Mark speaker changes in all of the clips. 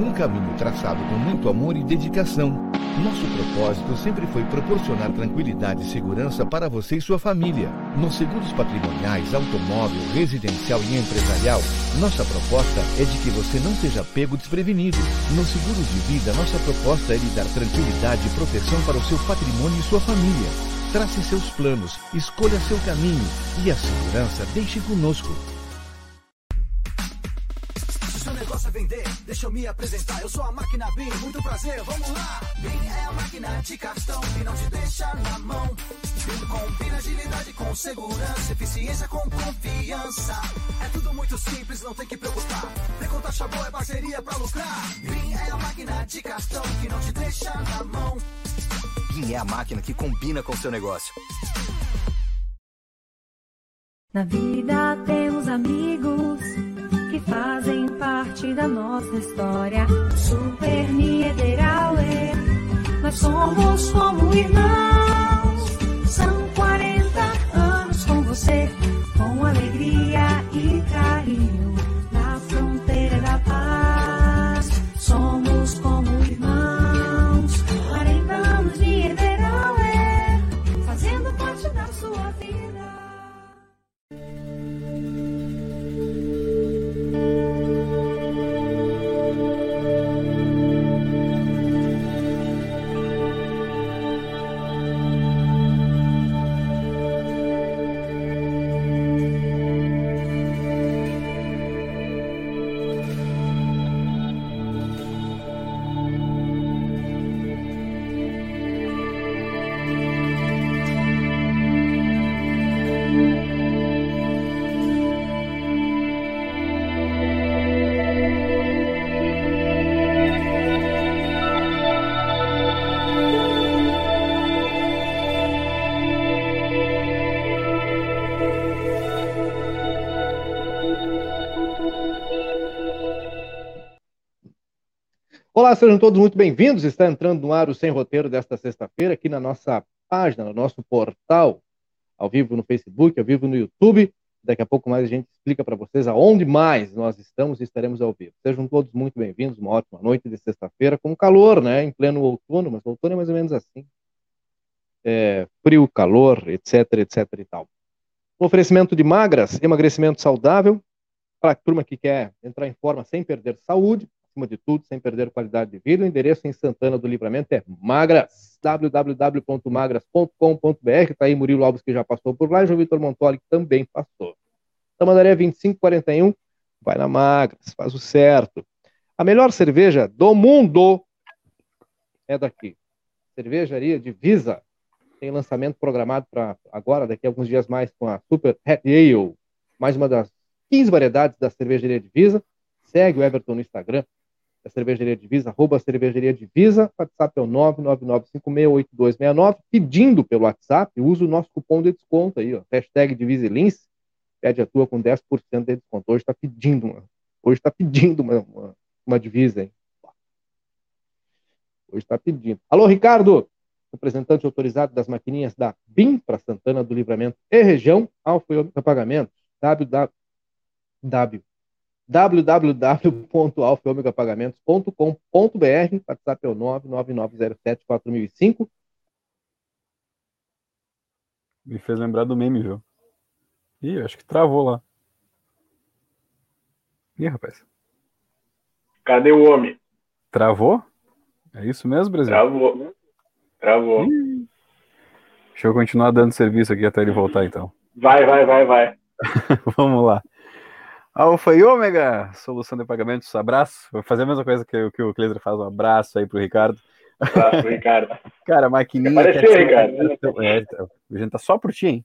Speaker 1: Um caminho traçado com muito amor e dedicação. Nosso propósito sempre foi proporcionar tranquilidade e segurança para você e sua família. Nos seguros patrimoniais, automóvel, residencial e empresarial, nossa proposta é de que você não seja pego desprevenido. No seguro de vida, nossa proposta é lhe dar tranquilidade e proteção para o seu patrimônio e sua família. Trace seus planos, escolha seu caminho e a segurança deixe conosco.
Speaker 2: Negócio é vender, deixa eu me apresentar. Eu sou a máquina BIM, muito prazer, vamos lá. BIM é a máquina de cartão que não te deixa na mão. BIM combina agilidade com segurança, eficiência com confiança. É tudo muito simples, não tem que preocupar. Vem taxa boa, é parceria pra lucrar. BIM é a máquina de cartão que não te deixa na mão.
Speaker 3: BIM é a máquina que combina com o seu negócio.
Speaker 4: Na vida temos amigos que fazem parte da nossa história. Super Niederauer, nós somos como irmãos. São 40 anos com você, com alegria e carinho. Na fronteira da paz, somos como irmãos. 40 anos de Niederauer, fazendo parte da sua vida.
Speaker 5: Olá, sejam todos muito bem-vindos. Está entrando no ar o Sem Roteiro desta sexta-feira, aqui na nossa página, no nosso portal, ao vivo no Facebook, ao vivo no YouTube. Daqui a pouco mais a gente explica para vocês aonde mais nós estamos e estaremos ao vivo. Sejam todos muito bem-vindos, uma ótima noite de sexta-feira, com calor, né? Em pleno outono, mas outono é mais ou menos assim. É, frio, calor, etc, etc e tal. Oferecimento de magras, emagrecimento saudável, para a turma que quer entrar em forma sem perder saúde, acima de tudo, sem perder qualidade de vida. O endereço em Santana do Livramento é magras, www.magras.com.br. Está aí Murilo Alves, que já passou por lá, e João Vitor Montoli, que também passou. Tamandaré 2541, vai na Magras, faz o certo. A melhor cerveja do mundo é daqui. Cervejaria Divisa. Tem lançamento programado para agora, daqui a alguns dias mais, com a Super Hat Ale, mais uma das 15 variedades da cervejaria Divisa. Segue o Everton no Instagram, da Cervejaria Divisa, arroba Cervejaria Divisa, WhatsApp é o 999568269, pedindo pelo WhatsApp, usa o nosso cupom de desconto aí, ó, hashtag Divisilins, pede a tua com 10% de desconto. Hoje está pedindo, uma, hoje está pedindo uma, uma, uma divisa, hein? Hoje está pedindo. Alô, Ricardo, representante autorizado das maquininhas da BIM para Santana do Livramento e região, Alfa e Ômega Pagamentos, www www.alfaomegapagamentos.com.br, WhatsApp é o 999074005.
Speaker 6: Me fez lembrar do meme, viu? Ih, acho que travou lá. Ih, rapaz.
Speaker 7: Cadê o homem?
Speaker 6: Travou? É isso mesmo, Brasil?
Speaker 7: Travou. Travou.
Speaker 6: Ih. Deixa eu continuar dando serviço aqui até ele voltar, então.
Speaker 7: Vai, vai, vai, vai.
Speaker 6: Vamos lá. Alfa e Ômega, solução de pagamentos, abraço. Vou fazer a mesma coisa que, que o Cleiser faz, um abraço aí pro Ricardo.
Speaker 7: Abraço, Ricardo.
Speaker 6: Cara, a maquininha.
Speaker 7: Apareceu,
Speaker 6: que
Speaker 7: Ricardo.
Speaker 6: Cartão... É, a gente tá só por ti, hein?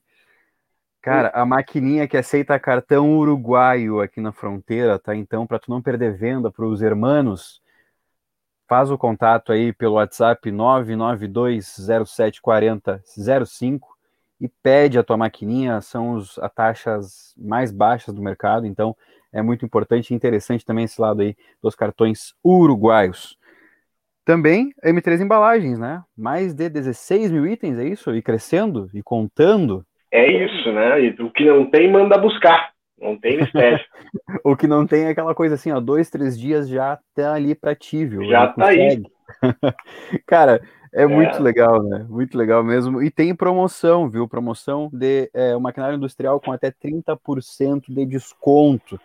Speaker 6: Cara, a maquininha que aceita cartão uruguaio aqui na fronteira, tá? Então, para tu não perder venda para os hermanos, faz o contato aí pelo WhatsApp 992074005 e pede a tua maquininha, são os, as taxas mais baixas do mercado, então é muito importante e interessante também esse lado aí dos cartões uruguaios. Também M3 Embalagens, né? Mais de 16 mil itens, é isso? E crescendo e contando.
Speaker 7: É isso, né? E o que não tem, manda buscar. Não tem mistério.
Speaker 6: o que não tem é aquela coisa assim, ó, dois, três dias já tá ali pra ti, viu?
Speaker 7: Já tá aí.
Speaker 6: Cara, é, é, muito legal, né? Muito legal mesmo. E tem promoção, viu? Promoção de é, um maquinário industrial com até 30% de desconto.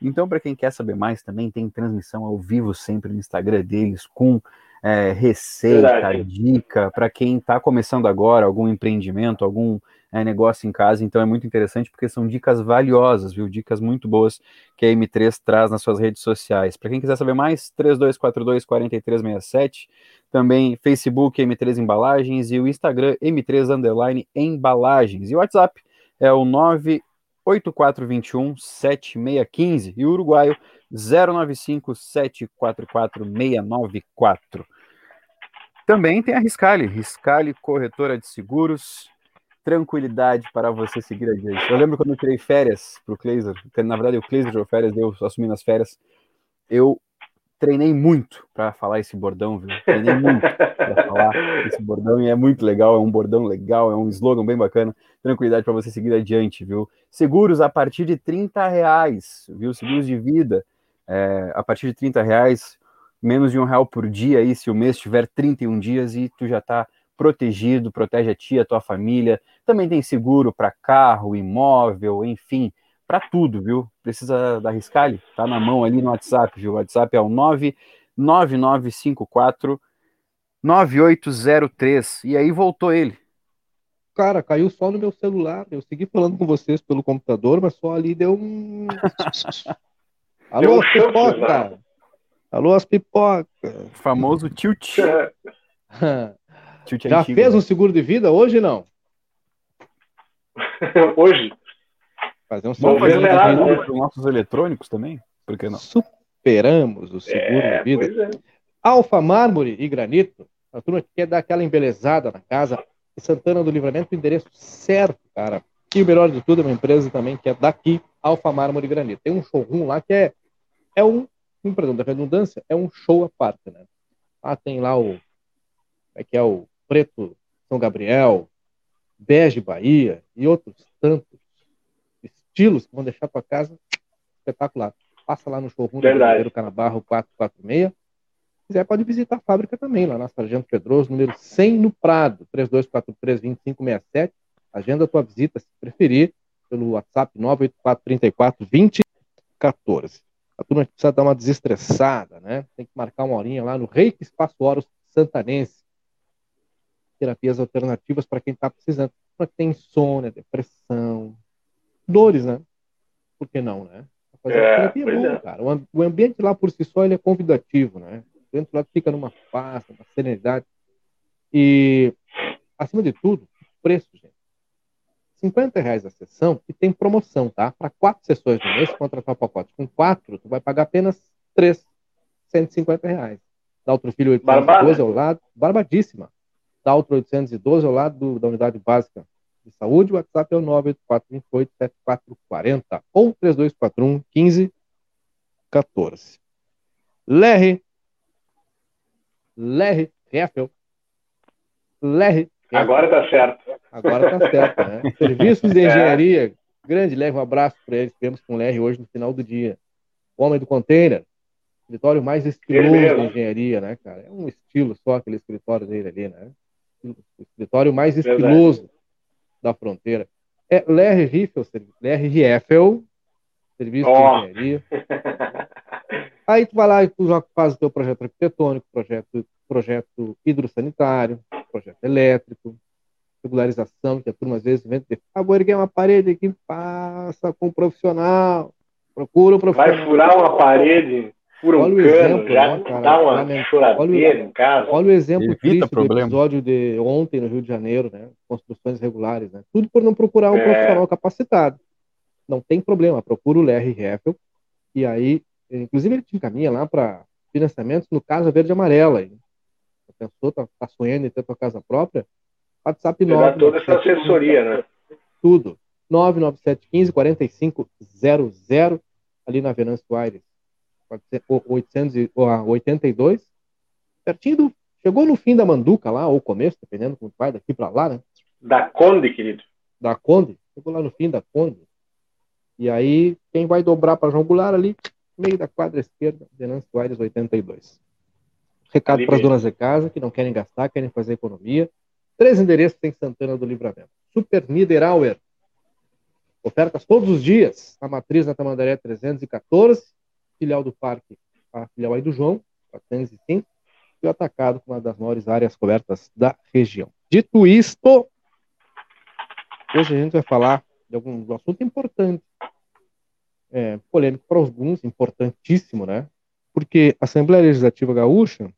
Speaker 6: Então, para quem quer saber mais, também tem transmissão ao vivo sempre no Instagram deles, com é, receita, Verdade. dica, para quem está começando agora, algum empreendimento, algum é, negócio em casa. Então, é muito interessante porque são dicas valiosas, viu? Dicas muito boas que a M3 traz nas suas redes sociais. Para quem quiser saber mais, 3242-4367 também Facebook M3 Embalagens e o Instagram M3 Underline Embalagens. E o WhatsApp é o 98421 7615 e o uruguaio 095 744 694. Também tem a Riscale, Riscale Corretora de Seguros, tranquilidade para você seguir adiante. Eu lembro quando eu tirei férias para o Kleiser, na verdade o Kleiser tirou férias, eu assumi nas férias, eu treinei muito para falar esse bordão, viu? Treinei muito para falar esse bordão e é muito legal, é um bordão legal, é um slogan bem bacana. Tranquilidade para você seguir adiante, viu? Seguros a partir de 30 reais, viu? Seguros de vida é, a partir de 30 reais, menos de um real por dia aí, se o mês tiver 31 dias e tu já está protegido, protege a ti, a tua família. Também tem seguro para carro, imóvel, enfim para tudo, viu? Precisa da Riscale? Tá na mão ali no WhatsApp, viu? O WhatsApp é o 99954 9803. E aí voltou ele.
Speaker 5: Cara, caiu só no meu celular. Eu segui falando com vocês pelo computador, mas só ali deu um. Alô, as pipoca! Alô, as pipoca!
Speaker 6: O famoso tilt.
Speaker 5: tilt Já antigo, fez né? um seguro de vida hoje não?
Speaker 7: hoje?
Speaker 6: Fazer um Vamos fazer um para os nossos eletrônicos também? Por que não?
Speaker 5: Superamos o seguro é, de vida. É. Alfa, mármore e granito. A turma que quer dar aquela embelezada na casa. Santana do Livramento, o endereço certo, cara. E o melhor de tudo é uma empresa também que é daqui, Alfa Mármore e Granito. Tem um showroom lá que é, é um, um perdão da redundância, é um show à parte, né? Lá tem lá o, é que é o Preto São Gabriel, Bege Bahia e outros tantos estilos que vão deixar tua casa espetacular. Passa lá no showroom do Canabarro 446. Se quiser, pode visitar a fábrica também, lá na Sargento Pedroso, número 100 no Prado, 3243-2567. Agenda a tua visita, se preferir, pelo WhatsApp 984-34-2014. A turma precisa dar uma desestressada, né? Tem que marcar uma horinha lá no Reiki Espaço Horos Santanense. Terapias alternativas para quem está precisando. Para quem tem insônia, depressão, dores, né? Por que não, né? Fazer é, terapia é bom, é. cara. O ambiente lá por si só ele é convidativo, né? Dentro lá fica numa paz, uma serenidade. E, acima de tudo, preço, gente. 50 reais a sessão e tem promoção, tá? Para quatro sessões no mês, contratar o pacote com quatro, tu vai pagar apenas três, 150 reais. Dá outro filho 812 Barbada. ao lado, barbadíssima. Dá outro 812 ao lado do, da unidade básica de saúde. O WhatsApp é o 984287440 ou 3241 1514. Lerre. Lerre. Reffel. Lerre.
Speaker 7: Agora tá certo.
Speaker 5: Agora tá certo, né? Serviços de é. engenharia. É. Grande, leve um abraço para eles. Tivemos com o Lerre hoje no final do dia. O homem do container. Escritório mais estiloso de engenharia, né, cara? É um estilo só aquele escritório dele ali, né? O escritório mais estiloso da fronteira. É Ler Riffel, Ler Rieffel, serviço oh. de engenharia. Aí tu vai lá e tu já faz o teu projeto arquitetônico, projeto, projeto hidrossanitário, projeto elétrico, regularização, que a turma às vezes vem dizer, ah, vou erguer uma parede aqui, passa com um profissional, procura um profissional.
Speaker 7: Vai furar uma parede, fura olha um cano, exemplo, já né, cara, dá uma choradeira em casa.
Speaker 5: Olha o exemplo Evita triste problema. do episódio de ontem no Rio de Janeiro, né? Construções regulares, né? Tudo por não procurar um é. profissional capacitado. Não tem problema, procura o Larry Heffel e aí, inclusive ele te encaminha lá para financiamentos no Casa Verde Amarela. A pessoa está tá sonhando em ter sua casa própria, WhatsApp 9.
Speaker 7: toda essa assessoria, né?
Speaker 5: Tudo. 99715 4500 ali na Venâncio Aires 882 pertinho do chegou no fim da Manduca lá ou começo dependendo como vai daqui para lá né?
Speaker 7: Da Conde querido?
Speaker 5: Da Conde. Chegou lá no fim da Conde. E aí quem vai dobrar para João Goulart ali meio da quadra esquerda Venâncio Aires 82 recado para as donas de casa que não querem gastar querem fazer economia. Três endereços em Santana do Livramento. Super Niederauer. Ofertas todos os dias. A matriz na Tamandaré 314, filial do Parque, a filial aí do João, 405, e o atacado com uma das maiores áreas cobertas da região. Dito isto, hoje a gente vai falar de algum assunto importante, é, polêmico para alguns, importantíssimo, né? Porque a Assembleia Legislativa Gaúcha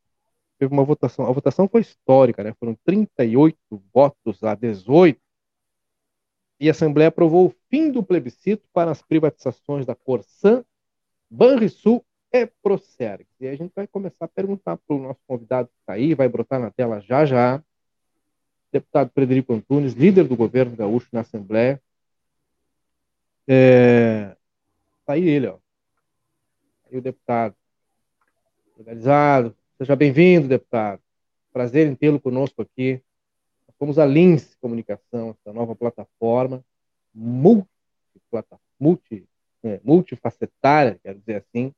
Speaker 5: teve uma votação, a votação foi histórica, né? Foram 38 votos a 18 e a Assembleia aprovou o fim do plebiscito para as privatizações da Corsan, Banrisul e Procergs. E a gente vai começar a perguntar para o nosso convidado que está aí, vai brotar na tela já já, deputado Frederico Antunes, líder do governo gaúcho na Assembleia. É... Tá aí ele, ó. Aí o deputado. Legalizado. Seja bem-vindo, deputado. Prazer em tê-lo conosco aqui fomos a Lins Comunicação, essa nova plataforma multi, multi, é, multifacetária, quero dizer assim.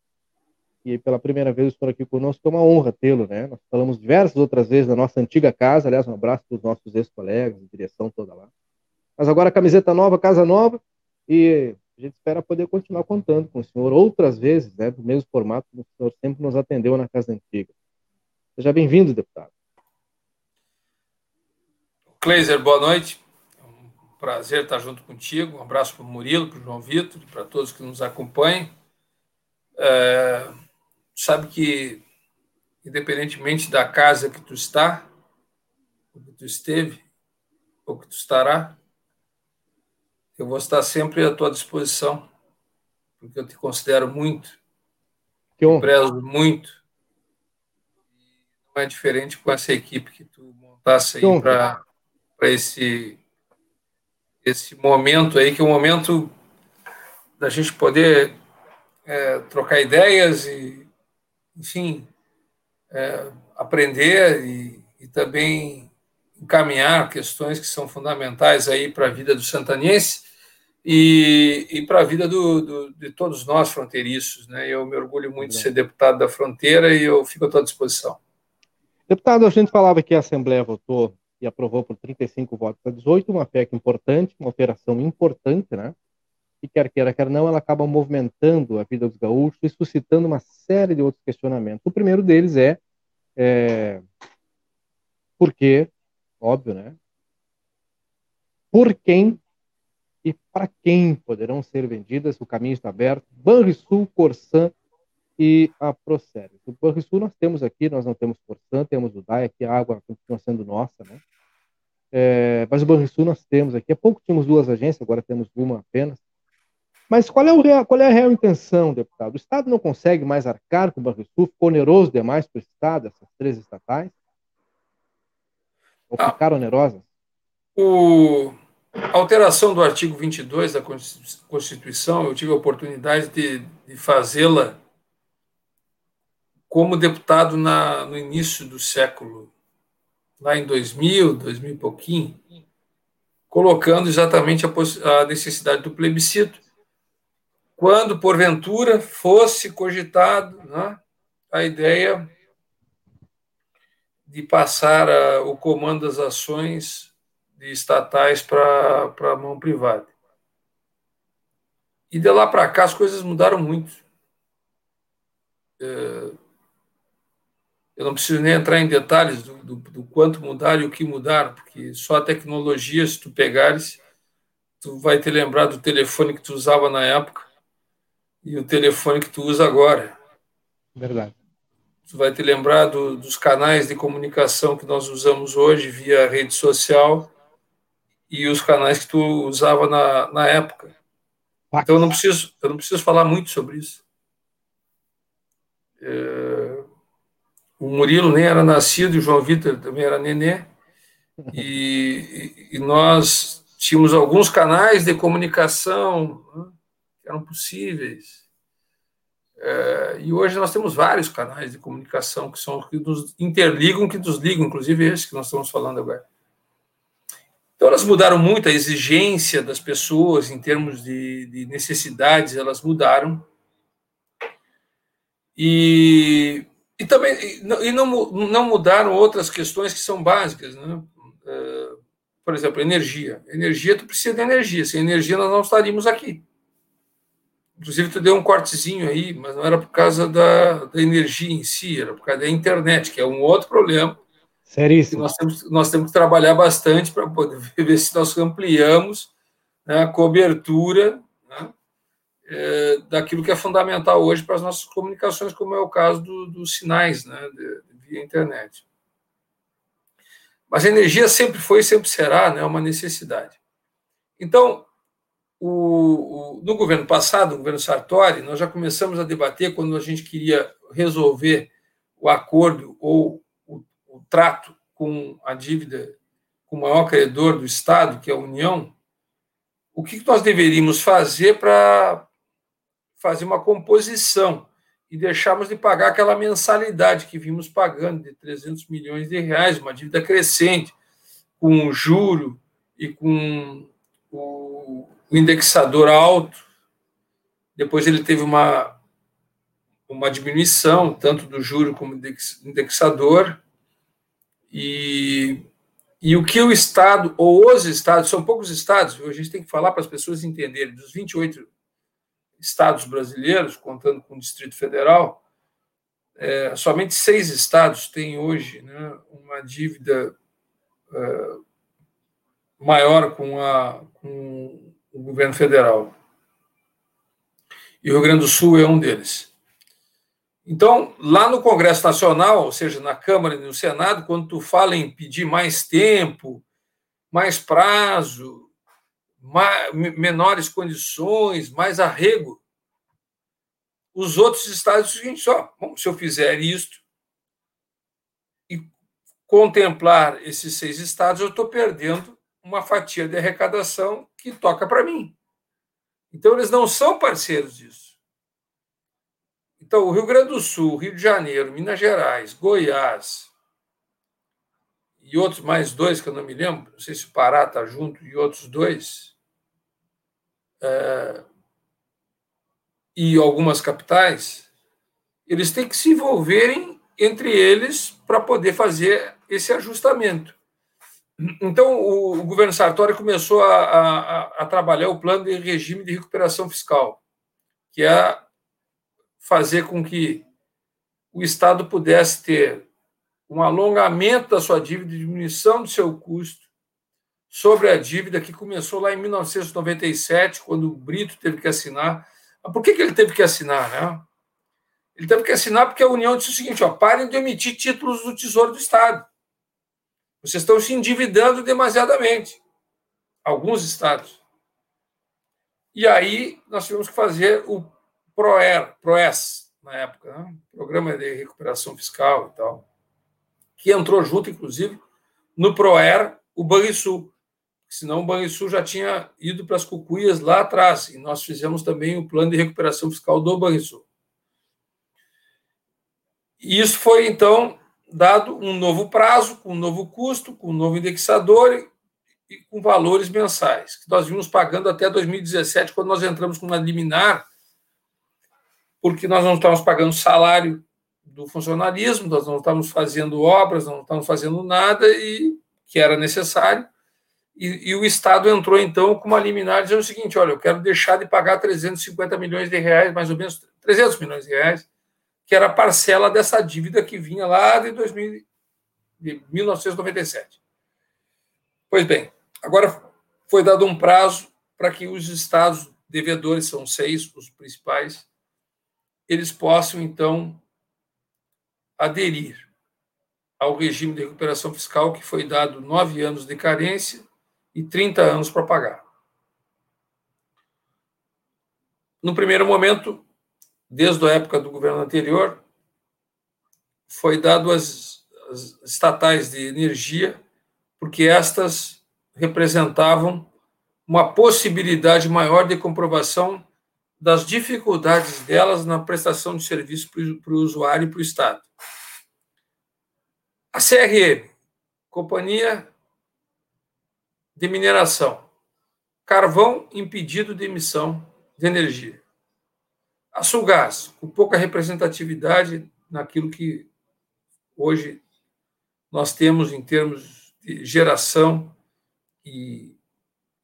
Speaker 5: E pela primeira vez estou aqui conosco, é uma honra tê-lo, né? Nós falamos diversas outras vezes na nossa antiga casa, aliás, um abraço para os nossos ex-colegas, direção toda lá. Mas agora camiseta nova, casa nova, e a gente espera poder continuar contando com o senhor outras vezes, né, do mesmo formato que o senhor sempre nos atendeu na casa antiga. Seja bem-vindo, deputado.
Speaker 8: Kleiser, boa noite. Prazer estar junto contigo. Um abraço para o Murilo, para o João Vitor, para todos que nos acompanham. É, sabe que, independentemente da casa que tu está, ou que tu esteve, ou que tu estará, eu vou estar sempre à tua disposição, porque eu te considero muito,
Speaker 5: que
Speaker 8: eu prezo muito. Não é diferente com essa equipe que tu montasse aí para esse esse momento aí que é o momento da gente poder é, trocar ideias e enfim é, aprender e, e, também encaminhar questões que são fundamentais aí para a vida do santanense e, e para a vida do, do, de todos nós fronteiriços. Né? Eu me orgulho muito de ser deputado da fronteira e eu fico à tua disposição.
Speaker 5: Deputado, a gente falava que a Assembleia votou e aprovou por 35 votos a 18, uma PEC importante, uma operação importante, né? E quer queira, quer não, ela acaba movimentando a vida dos gaúchos e suscitando uma série de outros questionamentos. O primeiro deles é, é por que, óbvio, né? Por quem e para quem poderão ser vendidas, o caminho está aberto, Banrisul, Corsan e a Proceres. O Banrisul nós temos aqui, nós não temos Corsan, temos o DAI, aqui a água continua sendo nossa, né? É, mas o Banrisul nós temos aqui. Há pouco tínhamos duas agências, agora temos uma apenas. Mas qual é, o real, qual é a real intenção, deputado? O Estado não consegue mais arcar com o Banrisul? Ficou oneroso demais para o Estado, essas três estatais? Ou ah, ficaram onerosas?
Speaker 8: O, a alteração do artigo 22 da Constituição, eu tive a oportunidade de, de fazê-la como deputado na, no início do século, lá em 2000, 2000 e pouquinho, colocando exatamente a, a necessidade do plebiscito, quando, porventura, fosse cogitado né, a ideia de passar a, o comando das ações de estatais para a mão privada. E de lá para cá as coisas mudaram muito. É, eu não preciso nem entrar em detalhes do, do, do, quanto mudaram e o que mudaram, porque só a tecnologia, se tu pegares, tu vai te lembrar do telefone que tu usava na época e o telefone que tu usa agora.
Speaker 5: Verdade.
Speaker 8: Tu vai te lembrar do, dos canais de comunicação que nós usamos hoje via rede social e os canais que tu usava na, na época. Então eu não preciso, eu não preciso falar muito sobre isso. É o Murilo nem era nascido, o João Vitor também era nenê, e, e nós tínhamos alguns canais de comunicação né, que eram possíveis. É, e hoje nós temos vários canais de comunicação que são que nos interligam, que nos ligam, inclusive esse que nós estamos falando agora. Então, elas mudaram muito, a exigência das pessoas em termos de, de necessidades, elas mudaram. E, e também e não, não mudaram outras questões que são básicas. Né? É, por exemplo, energia. Energia, tu precisa de energia. Sem energia, nós não estaríamos aqui. Inclusive, tu deu um cortezinho aí, mas não era por causa da, da energia em si, era por causa da internet, que é um outro problema
Speaker 5: Seríssimo.
Speaker 8: Nós temos, nós temos que trabalhar bastante para poder ver se nós ampliamos né, a cobertura é, daquilo que é fundamental hoje para as nossas comunicações, como é o caso do, dos sinais né, via internet. Mas a energia sempre foi e sempre será né, uma necessidade. Então, o, o, no governo passado, no governo Sartori, nós já começamos a debater quando a gente queria resolver o acordo ou o trato com a dívida com o maior credor do Estado, que é a União, o que nós deveríamos fazer para fazer uma composição e deixarmos de pagar aquela mensalidade que vimos pagando de 300 milhões de reais, uma dívida crescente, com o juro e com o indexador alto. Depois ele teve uma, uma diminuição, tanto do juro como do indexador. E, e o que o Estado, ou os Estados, são poucos Estados, a gente tem que falar para as pessoas entenderem, dos 28 Estados brasileiros, contando com o Distrito Federal, é, somente seis estados têm hoje né, uma dívida é, maior com, a, com o governo federal. E o Rio Grande do Sul é um deles. Então, lá no Congresso Nacional, ou seja, na Câmara e no Senado, quando tu fala em pedir mais tempo, mais prazo, menores condições, mais arrego, os outros estados dizem só, bom, se eu fizer isto e contemplar esses seis estados, eu estou perdendo uma fatia de arrecadação que toca para mim. Então, eles não são parceiros disso. Então, o Rio Grande do Sul, Rio de Janeiro, Minas Gerais, Goiás e outros mais dois que eu não me lembro, não sei se o Pará está junto e outros dois, é, e algumas capitais, eles têm que se envolverem entre eles para poder fazer esse ajustamento. Então, o, o governo Sartori começou a, a, a, trabalhar o plano de regime de recuperação fiscal, que é fazer com que o Estado pudesse ter um alongamento da sua dívida, diminuição do seu custo sobre a dívida que começou lá em 1997, quando o Brito teve que assinar. Por que, que ele teve que assinar? Né? Ele teve que assinar porque a União disse o seguinte: ó, parem de emitir títulos do Tesouro do Estado. Vocês estão se endividando demasiadamente. Alguns estados. E aí nós tivemos que fazer o PROER, PROES, na época, né? Programa de Recuperação Fiscal e tal, que entrou junto, inclusive, no PROER, o Banrisul, senão o Banrisul já tinha ido para as cucuias lá atrás, e nós fizemos também o plano de recuperação fiscal do Banrisul. E isso foi, então, dado um novo prazo, com um novo custo, com um novo indexador e, com valores mensais, que nós vimos pagando até 2017, quando nós entramos com uma liminar porque nós não estamos pagando salário do funcionalismo, nós não estamos fazendo obras, não estamos fazendo nada e que era necessário. E, e, o Estado entrou, então, com uma liminar dizendo o seguinte: olha, eu quero deixar de pagar 350 milhões de reais, mais ou menos 300 milhões de reais, que era a parcela dessa dívida que vinha lá de, 2000, de 1997. Pois bem, agora foi dado um prazo para que os estados devedores, são seis os principais, eles possam, então, aderir ao regime de recuperação fiscal que foi dado nove anos de carência e 30 anos para pagar. No primeiro momento, desde a época do governo anterior, foi dado às, estatais de energia, porque estas representavam uma possibilidade maior de comprovação das dificuldades delas na prestação de serviço para o usuário e para o Estado. A CRM, Companhia de Mineração, carvão impedido de emissão de energia. A Sulgás, com pouca representatividade naquilo que hoje nós temos em termos de geração e,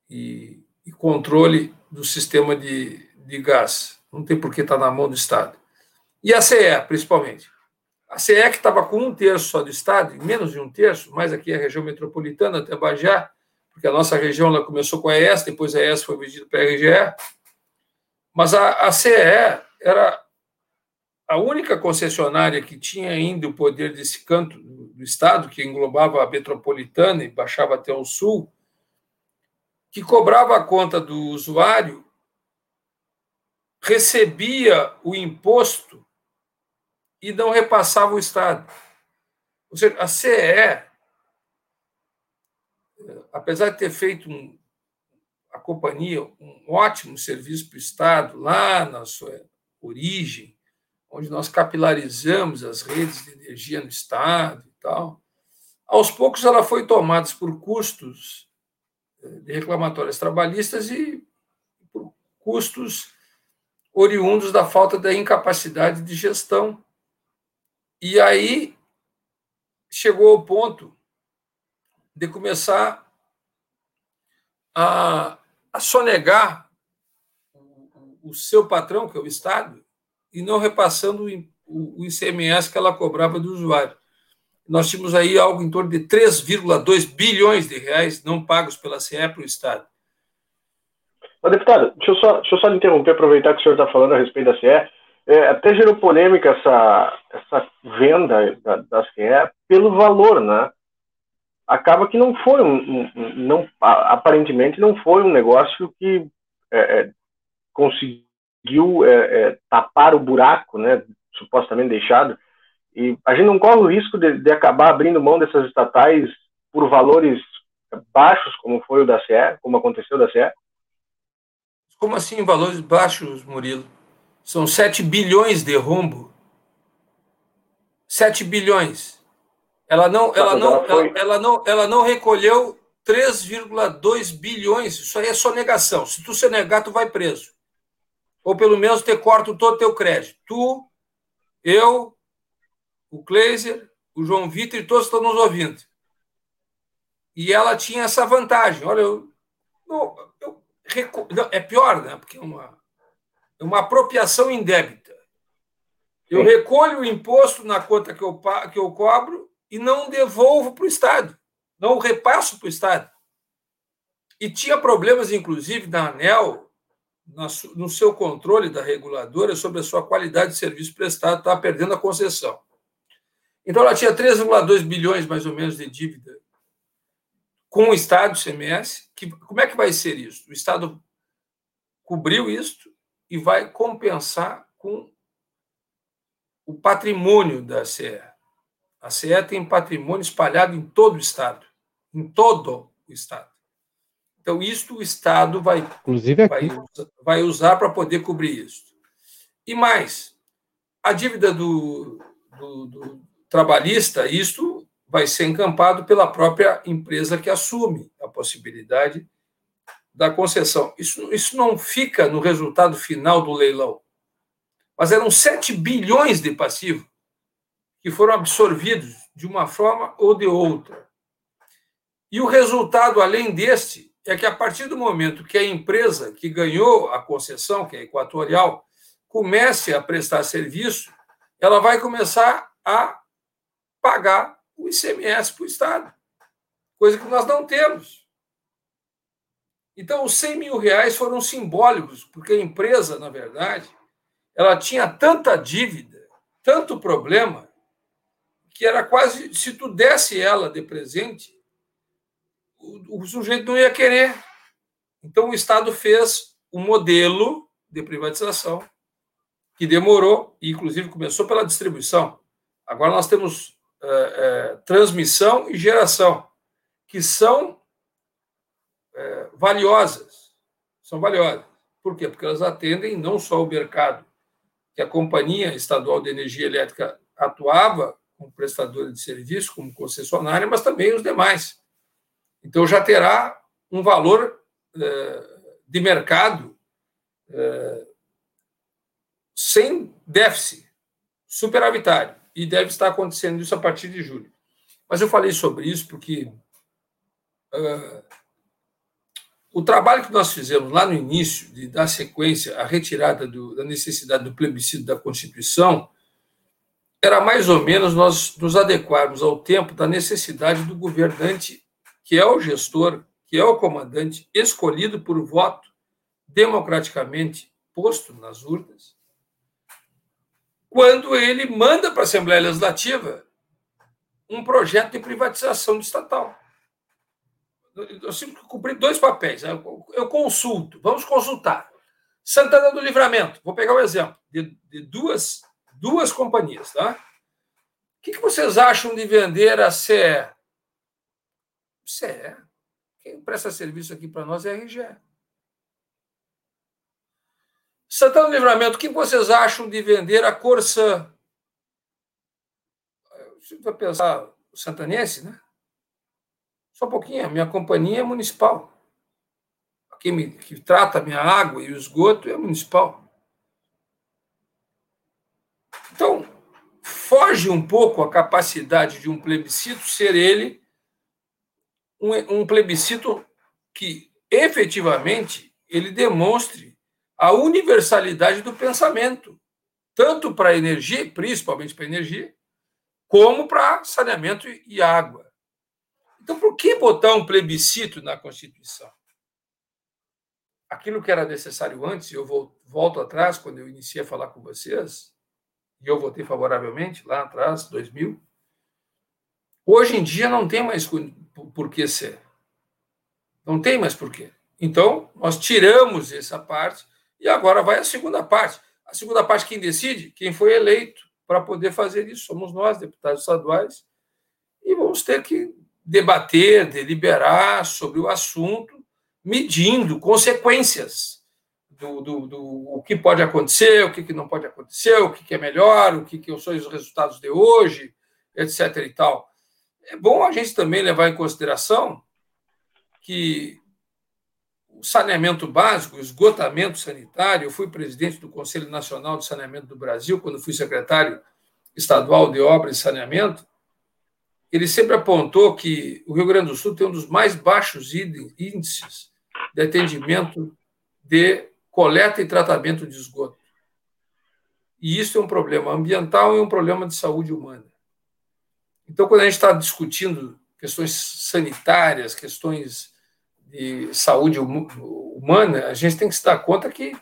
Speaker 8: e, e controle do sistema de, de gás. Não tem por que estar na mão do Estado. E a CE, principalmente. A CE, que estava com um terço só do Estado, menos de um terço, mais aqui a região metropolitana, até Bajá, porque a nossa região ela começou com a ES, depois a ES foi vendida para a RGE. Mas a, a CE era a única concessionária que tinha ainda o poder desse canto do Estado, que englobava a metropolitana e baixava até o sul, que cobrava a conta do usuário, recebia o imposto e não repassava o Estado. Ou seja, a CE, apesar de ter feito um, a companhia um ótimo serviço para o Estado, lá na sua origem, onde nós capilarizamos as redes de energia no Estado e tal, aos poucos ela foi tomada por custos eh, de reclamatórias trabalhistas e por custos oriundos da falta da incapacidade de gestão. E aí chegou ao ponto de começar a, a sonegar o, o seu patrão, que é o Estado, e não repassando o ICMS que ela cobrava do usuário. Nós tínhamos aí algo em torno de 3,2 bilhões de reais não pagos pela CE para o Estado.
Speaker 7: Ô, deputado, deixa eu, só, deixa eu só interromper, aproveitar que o senhor está falando a respeito da CE. É, até gerou polêmica essa, essa venda da, da CE pelo valor, né? Acaba que não foi um, um não, aparentemente não foi um negócio que é, é, conseguiu é, é, tapar o buraco, né, supostamente deixado, e a gente não corre o risco de, de, acabar abrindo mão dessas estatais por valores baixos, como foi o da CE, como aconteceu da CE?
Speaker 8: Como assim valores baixos, Murilo? São 7 bilhões de rombo. 7 bilhões. Ela não, ela não, ela, ela, ela não, ela não recolheu 3,2 bilhões. Isso aí é sonegação. Se tu se negar, tu vai preso ou pelo menos ter corto todo o teu crédito. Tu, eu, o Kleiser, o João Vitor e todos estão nos ouvindo. E ela tinha essa vantagem. Olha, eu, eu, eu não, é pior, né? Porque é uma, é uma apropriação indébita. Eu recolho o imposto na conta que eu, que eu cobro e não devolvo para o Estado. Não repasso para o Estado. E tinha problemas, inclusive, na ANEL, no seu controle da reguladora sobre a sua qualidade de serviço prestado, estava perdendo a concessão. Então, ela tinha 3,2 bilhões, mais ou menos, de dívida com o Estado, CMS. Que, como é que vai ser isso? O Estado cobriu isso e vai compensar com o patrimônio da CE. A CE tem patrimônio espalhado em todo o Estado, em todo o Estado. Então, isto o Estado vai,
Speaker 5: Inclusive
Speaker 8: vai, vai usar para poder cobrir isso. E mais, a dívida do, do, do trabalhista, isto vai ser encampado pela própria empresa que assume a possibilidade da concessão. Isso, isso não fica no resultado final do leilão, mas eram 7 bilhões de passivo que foram absorvidos de uma forma ou de outra. E o resultado, além deste, é que a partir do momento que a empresa que ganhou a concessão, que é a Equatorial, comece a prestar serviço, ela vai começar a pagar o ICMS para o Estado, coisa que nós não temos. Então, os 100 mil reais foram simbólicos, porque a empresa, na verdade, ela tinha tanta dívida, tanto problema, que era quase, se tu desse ela de presente, o, o sujeito não ia querer. Então, o Estado fez um modelo de privatização que demorou, e inclusive começou pela distribuição. Agora nós temos é, é, transmissão e geração, que são é, valiosas. São valiosas. Por quê? Porque elas atendem não só o mercado que a Companhia Estadual de Energia Elétrica atuava como prestadora de serviço, como concessionária, mas também os demais. Então já terá um valor de mercado sem déficit, superavitário. E deve estar acontecendo isso a partir de julho. Mas eu falei sobre isso porque uh, o trabalho que nós fizemos lá no início, de dar sequência à retirada do, da necessidade do plebiscito da Constituição, era mais ou menos nós nos adequarmos ao tempo da necessidade do governante, que é o gestor, que é o comandante, escolhido por voto democraticamente posto nas urnas, quando ele manda para a Assembleia Legislativa um projeto de privatização do estatal. Eu sempre cumpri dois papéis. Eu consulto, vamos consultar. Santana do Livramento, vou pegar o um exemplo de, de, duas, duas companhias. Tá? O que, que vocês acham de vender a CE? CE. Quem presta serviço aqui para nós é a RGE. Santana do Livramento, o que vocês acham de vender a Corsã? Você vai pensar o santanense, né? Só um pouquinho, a minha companhia é municipal. Quem me, que trata a minha água e o esgoto é municipal. Então, foge um pouco a capacidade de um plebiscito ser ele um, um plebiscito que efetivamente ele demonstre a universalidade do pensamento, tanto para a energia, principalmente para a energia, como para saneamento e água. Então, por que botar um plebiscito na Constituição? Aquilo que era necessário antes, eu volto atrás, quando eu iniciei a falar com vocês, e eu votei favoravelmente lá atrás, 2000, hoje em dia não tem mais por que ser. Não tem mais por quê. Então, nós tiramos essa parte e agora vai a segunda parte. A segunda parte, quem decide? Quem foi eleito para poder fazer isso. Somos nós, deputados estaduais, e vamos ter que debater, deliberar sobre o assunto, medindo consequências do, do, do o que pode acontecer, o que, que não pode acontecer, o que, que é melhor, o que, que são os resultados de hoje, etc. e tal. É bom a gente também levar em consideração que saneamento básico, esgotamento sanitário. Eu fui presidente do Conselho Nacional de Saneamento do Brasil, quando fui secretário estadual de obras e saneamento. Ele sempre apontou que o Rio Grande do Sul tem um dos mais baixos índices de atendimento de coleta e tratamento de esgoto. E isso é um problema ambiental e um problema de saúde humana. Então, quando a gente está discutindo questões sanitárias, questões de saúde humana, a gente tem que se dar conta que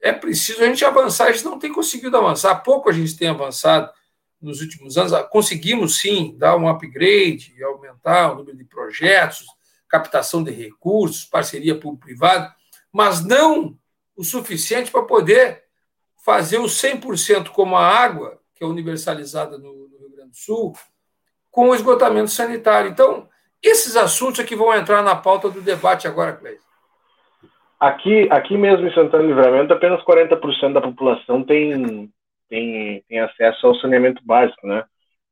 Speaker 8: é preciso a gente avançar. A gente não tem conseguido avançar. Pouco a gente tem avançado nos últimos anos. Conseguimos, sim, dar um upgrade e aumentar o número de projetos, captação de recursos, parceria público-privada, mas não o suficiente para poder fazer o 100% como a água, que é universalizada no, Rio Grande do Sul, com o esgotamento sanitário. Então, esses assuntos é que vão entrar na pauta do debate agora, Cleiton.
Speaker 7: Aqui, aqui mesmo em Santana do Livramento, apenas 40% da população tem, tem, tem acesso ao saneamento básico, né?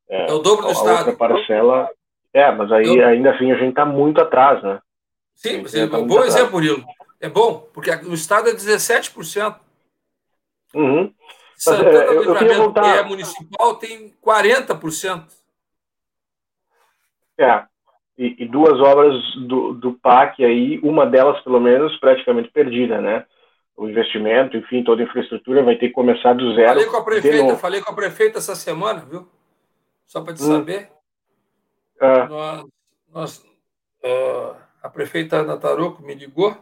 Speaker 8: É, é o dobro do a Estado.
Speaker 7: Outra parcela. É, mas aí Eu... ainda assim a gente está muito atrás, né?
Speaker 8: Sim, é tá um bom exemplo, Murilo. É bom, porque o Estado é 17%.
Speaker 7: Uhum.
Speaker 8: Santana mas, é, do Livramento, voltar... que é municipal, tem 40%.
Speaker 7: É, e, e, duas obras do, do PAC aí, uma delas pelo menos praticamente perdida, né? O investimento, enfim, toda a infraestrutura vai ter que começar do zero.
Speaker 8: Falei com a prefeita, falei com a prefeita essa semana, viu? Só para te hum. saber.
Speaker 7: Ah.
Speaker 8: Nós, nós uh, a prefeita Ana Taroco me ligou,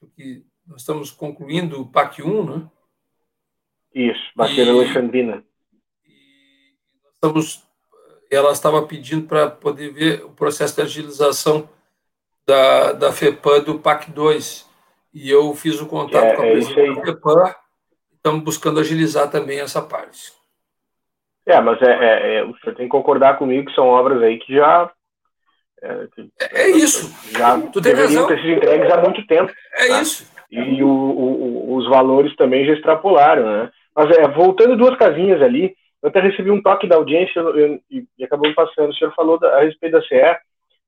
Speaker 8: porque nós estamos concluindo o PAC 1, né?
Speaker 7: Isso, Baqueira Alexandrina.
Speaker 8: E nós estamos ela estava pedindo para poder ver o processo de agilização da, da FEPAM do PAC 2. E eu fiz o contato é, com a é presidente da FEPAM, estamos buscando agilizar também essa parte.
Speaker 7: É, mas é, é, é, o senhor tem que concordar comigo que são obras aí que já.
Speaker 8: É, que, é isso.
Speaker 7: Já
Speaker 8: tu tem deveriam
Speaker 7: ter sido entregues há muito tempo.
Speaker 8: É tá? isso.
Speaker 7: E o, o, os valores também já extrapolaram, né? Mas é, voltando duas casinhas ali, eu até recebi um toque da audiência e, acabou passando. O senhor falou da, a respeito da CE.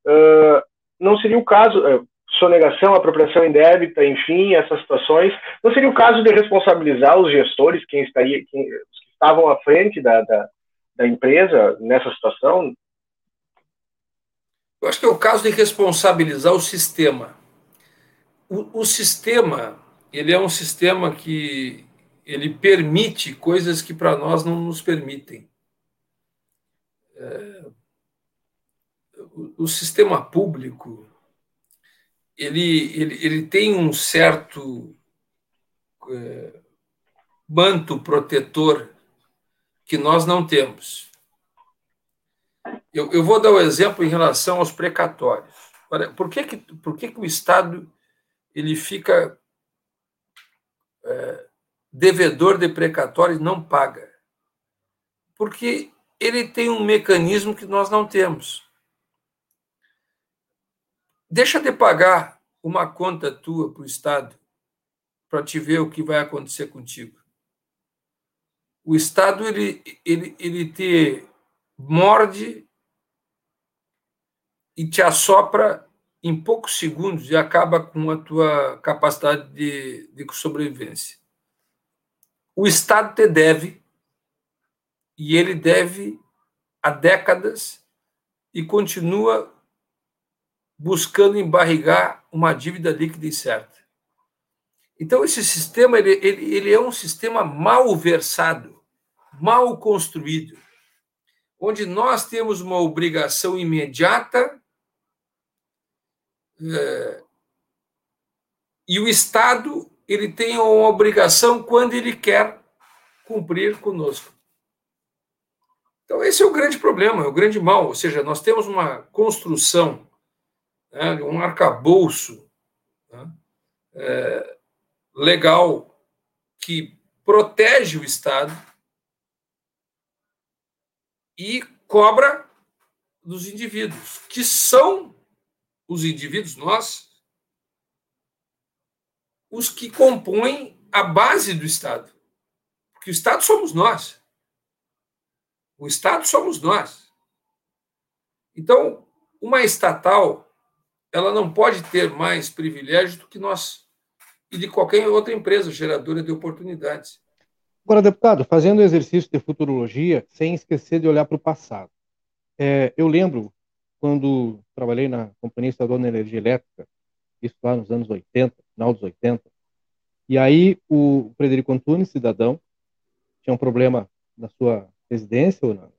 Speaker 7: Uh, não seria o caso, uh, sonegação, apropriação indébita, enfim, essas situações, não seria o caso de responsabilizar os gestores, quem estaria, quem, que estavam à frente da, da, da empresa nessa situação?
Speaker 8: Eu acho que é o caso de responsabilizar o sistema. O, o sistema, ele é um sistema que ele permite coisas que para nós não nos permitem. É, o, o, sistema público ele, ele, ele tem um certo é, manto protetor que nós não temos. Eu, eu vou dar o um exemplo em relação aos precatórios. Por que, que, por que, que o Estado ele fica é, devedor de precatórios não paga. Porque ele tem um mecanismo que nós não temos. Deixa de pagar uma conta tua para o Estado para te ver o que vai acontecer contigo. O Estado ele, ele, ele te morde e te assopra em poucos segundos e acaba com a tua capacidade de, de sobrevivência o Estado te deve, e ele deve há décadas e continua buscando embarrigar uma dívida líquida e certa. Então, esse sistema ele, ele, ele é um sistema mal versado, mal construído, onde nós temos uma obrigação imediata é, e o Estado ele tem uma obrigação quando ele quer cumprir conosco. Então, esse é o grande problema, é o grande mal. Ou seja, nós temos uma construção, né, um arcabouço né, é, legal que protege o Estado e cobra dos indivíduos, que são os indivíduos, nós, os que compõem a base do Estado. Porque o Estado somos nós. O Estado somos nós. Então, uma estatal, ela não pode ter mais privilégios do que nós e de qualquer outra empresa geradora de oportunidades.
Speaker 5: Agora, deputado, fazendo o exercício de futurologia, sem esquecer de olhar para o passado. É, eu lembro quando trabalhei na Companhia Estadual de Energia Elétrica, isso lá nos anos 80, final dos 80. E aí o Frederico Antunes, cidadão, tinha um problema na sua residência ou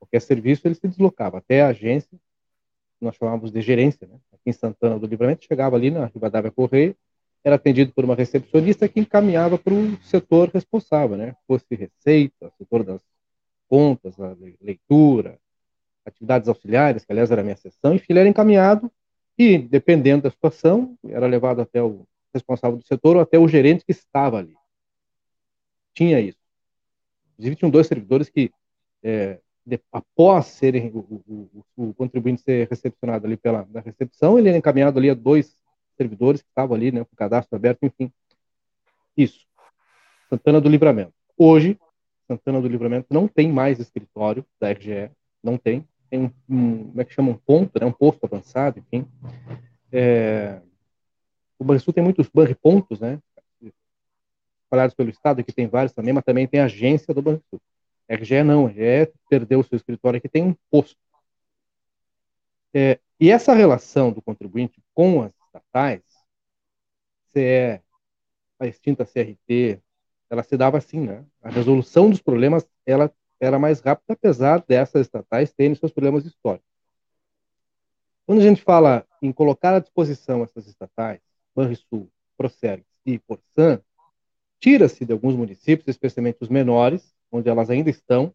Speaker 5: qualquer serviço, ele se deslocava até a agência, nós chamávamos de gerência, né? aqui em Santana do Livramento, chegava ali na Rivadavia Correia, era atendido por uma recepcionista que encaminhava para o setor responsável, né? Fosse receita, setor das contas, a leitura, atividades auxiliares, que aliás era a minha sessão, enfim, ele era encaminhado e, dependendo da situação, era levado até o responsável do setor ou até o gerente que estava ali. Tinha isso. Inclusive, tinham dois servidores que, é, de, após serem o, o, o, contribuinte ser recepcionado ali pela da recepção, ele era encaminhado ali a dois servidores que estavam ali, né, com o cadastro aberto, enfim. Isso. Santana do Livramento. Hoje, Santana do Livramento não tem mais escritório da RGE, não tem tem um, um, como é que chama, um ponto, né, um posto avançado, enfim. É, o Banrisul tem muitos pontos, né, espalhados pelo estado, que tem vários também, mas também tem agência do Banrisul. RGE não, a RGE perdeu o seu escritório aqui, tem um posto. É, e essa relação do contribuinte com as estatais, CE, a extinta CRT, ela se dava assim, né? A resolução dos problemas, ela era mais rápida, apesar dessas estatais terem seus problemas históricos. Quando a gente fala em colocar à disposição essas estatais, Banrisul, Procergs e Corsan, tira-se de alguns municípios, especialmente os menores, onde elas ainda estão,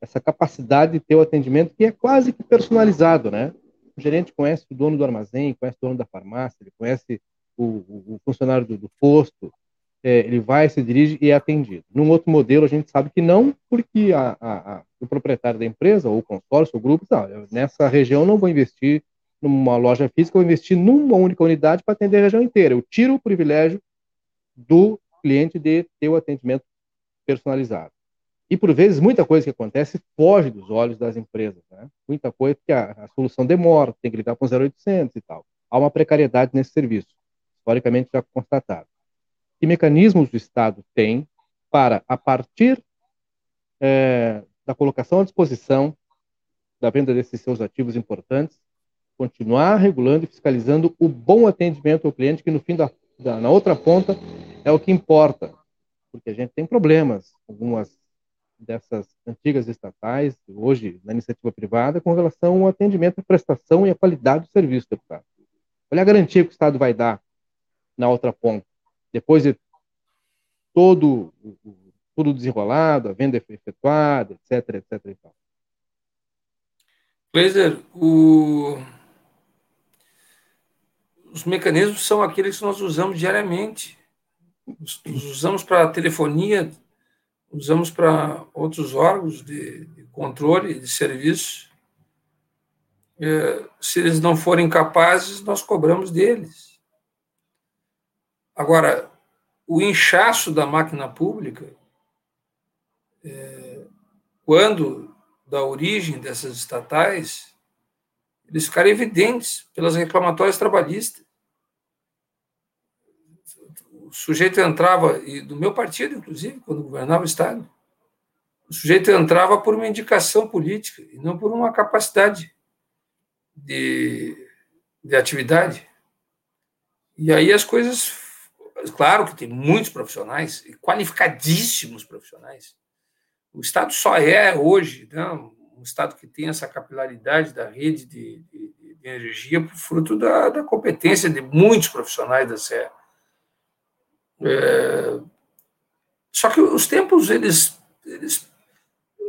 Speaker 5: essa capacidade de ter o atendimento que é quase que personalizado, né? O gerente conhece o dono do armazém, conhece o dono da farmácia, ele conhece o, o, funcionário do, do, posto, é, ele vai, se dirige e é atendido. Num outro modelo, a gente sabe que não, porque a, a, a, o proprietário da empresa, ou o consórcio, o grupo, não, nessa região não vou investir numa loja física, vou investir numa única unidade para atender a região inteira. Eu tiro o privilégio do cliente de ter o atendimento personalizado. E, por vezes, muita coisa que acontece foge dos olhos das empresas. Né? Muita coisa que a, a solução demora, tem que ligar para o 0800 e tal. Há uma precariedade nesse serviço, historicamente já constatado. Que mecanismos o Estado tem para, a partir é, da colocação à disposição da venda desses seus ativos importantes, continuar regulando e fiscalizando o bom atendimento ao cliente, que no fim da, da na outra ponta é o que importa, porque a gente tem problemas, algumas dessas antigas estatais, hoje na iniciativa privada, com relação ao atendimento, à prestação e à qualidade do serviço, deputado. Olha a garantia que o Estado vai dar na outra ponta, depois de todo tudo desenrolado, a venda efetuada, etc, etc.
Speaker 8: Blazer, o... os mecanismos são aqueles que nós usamos diariamente. usamos para telefonia, usamos para outros órgãos de, de controle de serviço. É, se eles não forem capazes, nós cobramos deles. Agora, o inchaço da máquina pública, é, quando da origem dessas estatais, eles ficaram evidentes pelas reclamatórias trabalhistas sujeito entrava, e do meu partido, inclusive, quando governava o Estado, o sujeito entrava por uma indicação política e não por uma capacidade de, de atividade. E aí as coisas. Claro que tem muitos profissionais, qualificadíssimos profissionais. O Estado só é hoje né, um Estado que tem essa capilaridade da rede de, de, de energia por fruto da, da competência de muitos profissionais da Serra é... Só que os tempos eles, eles,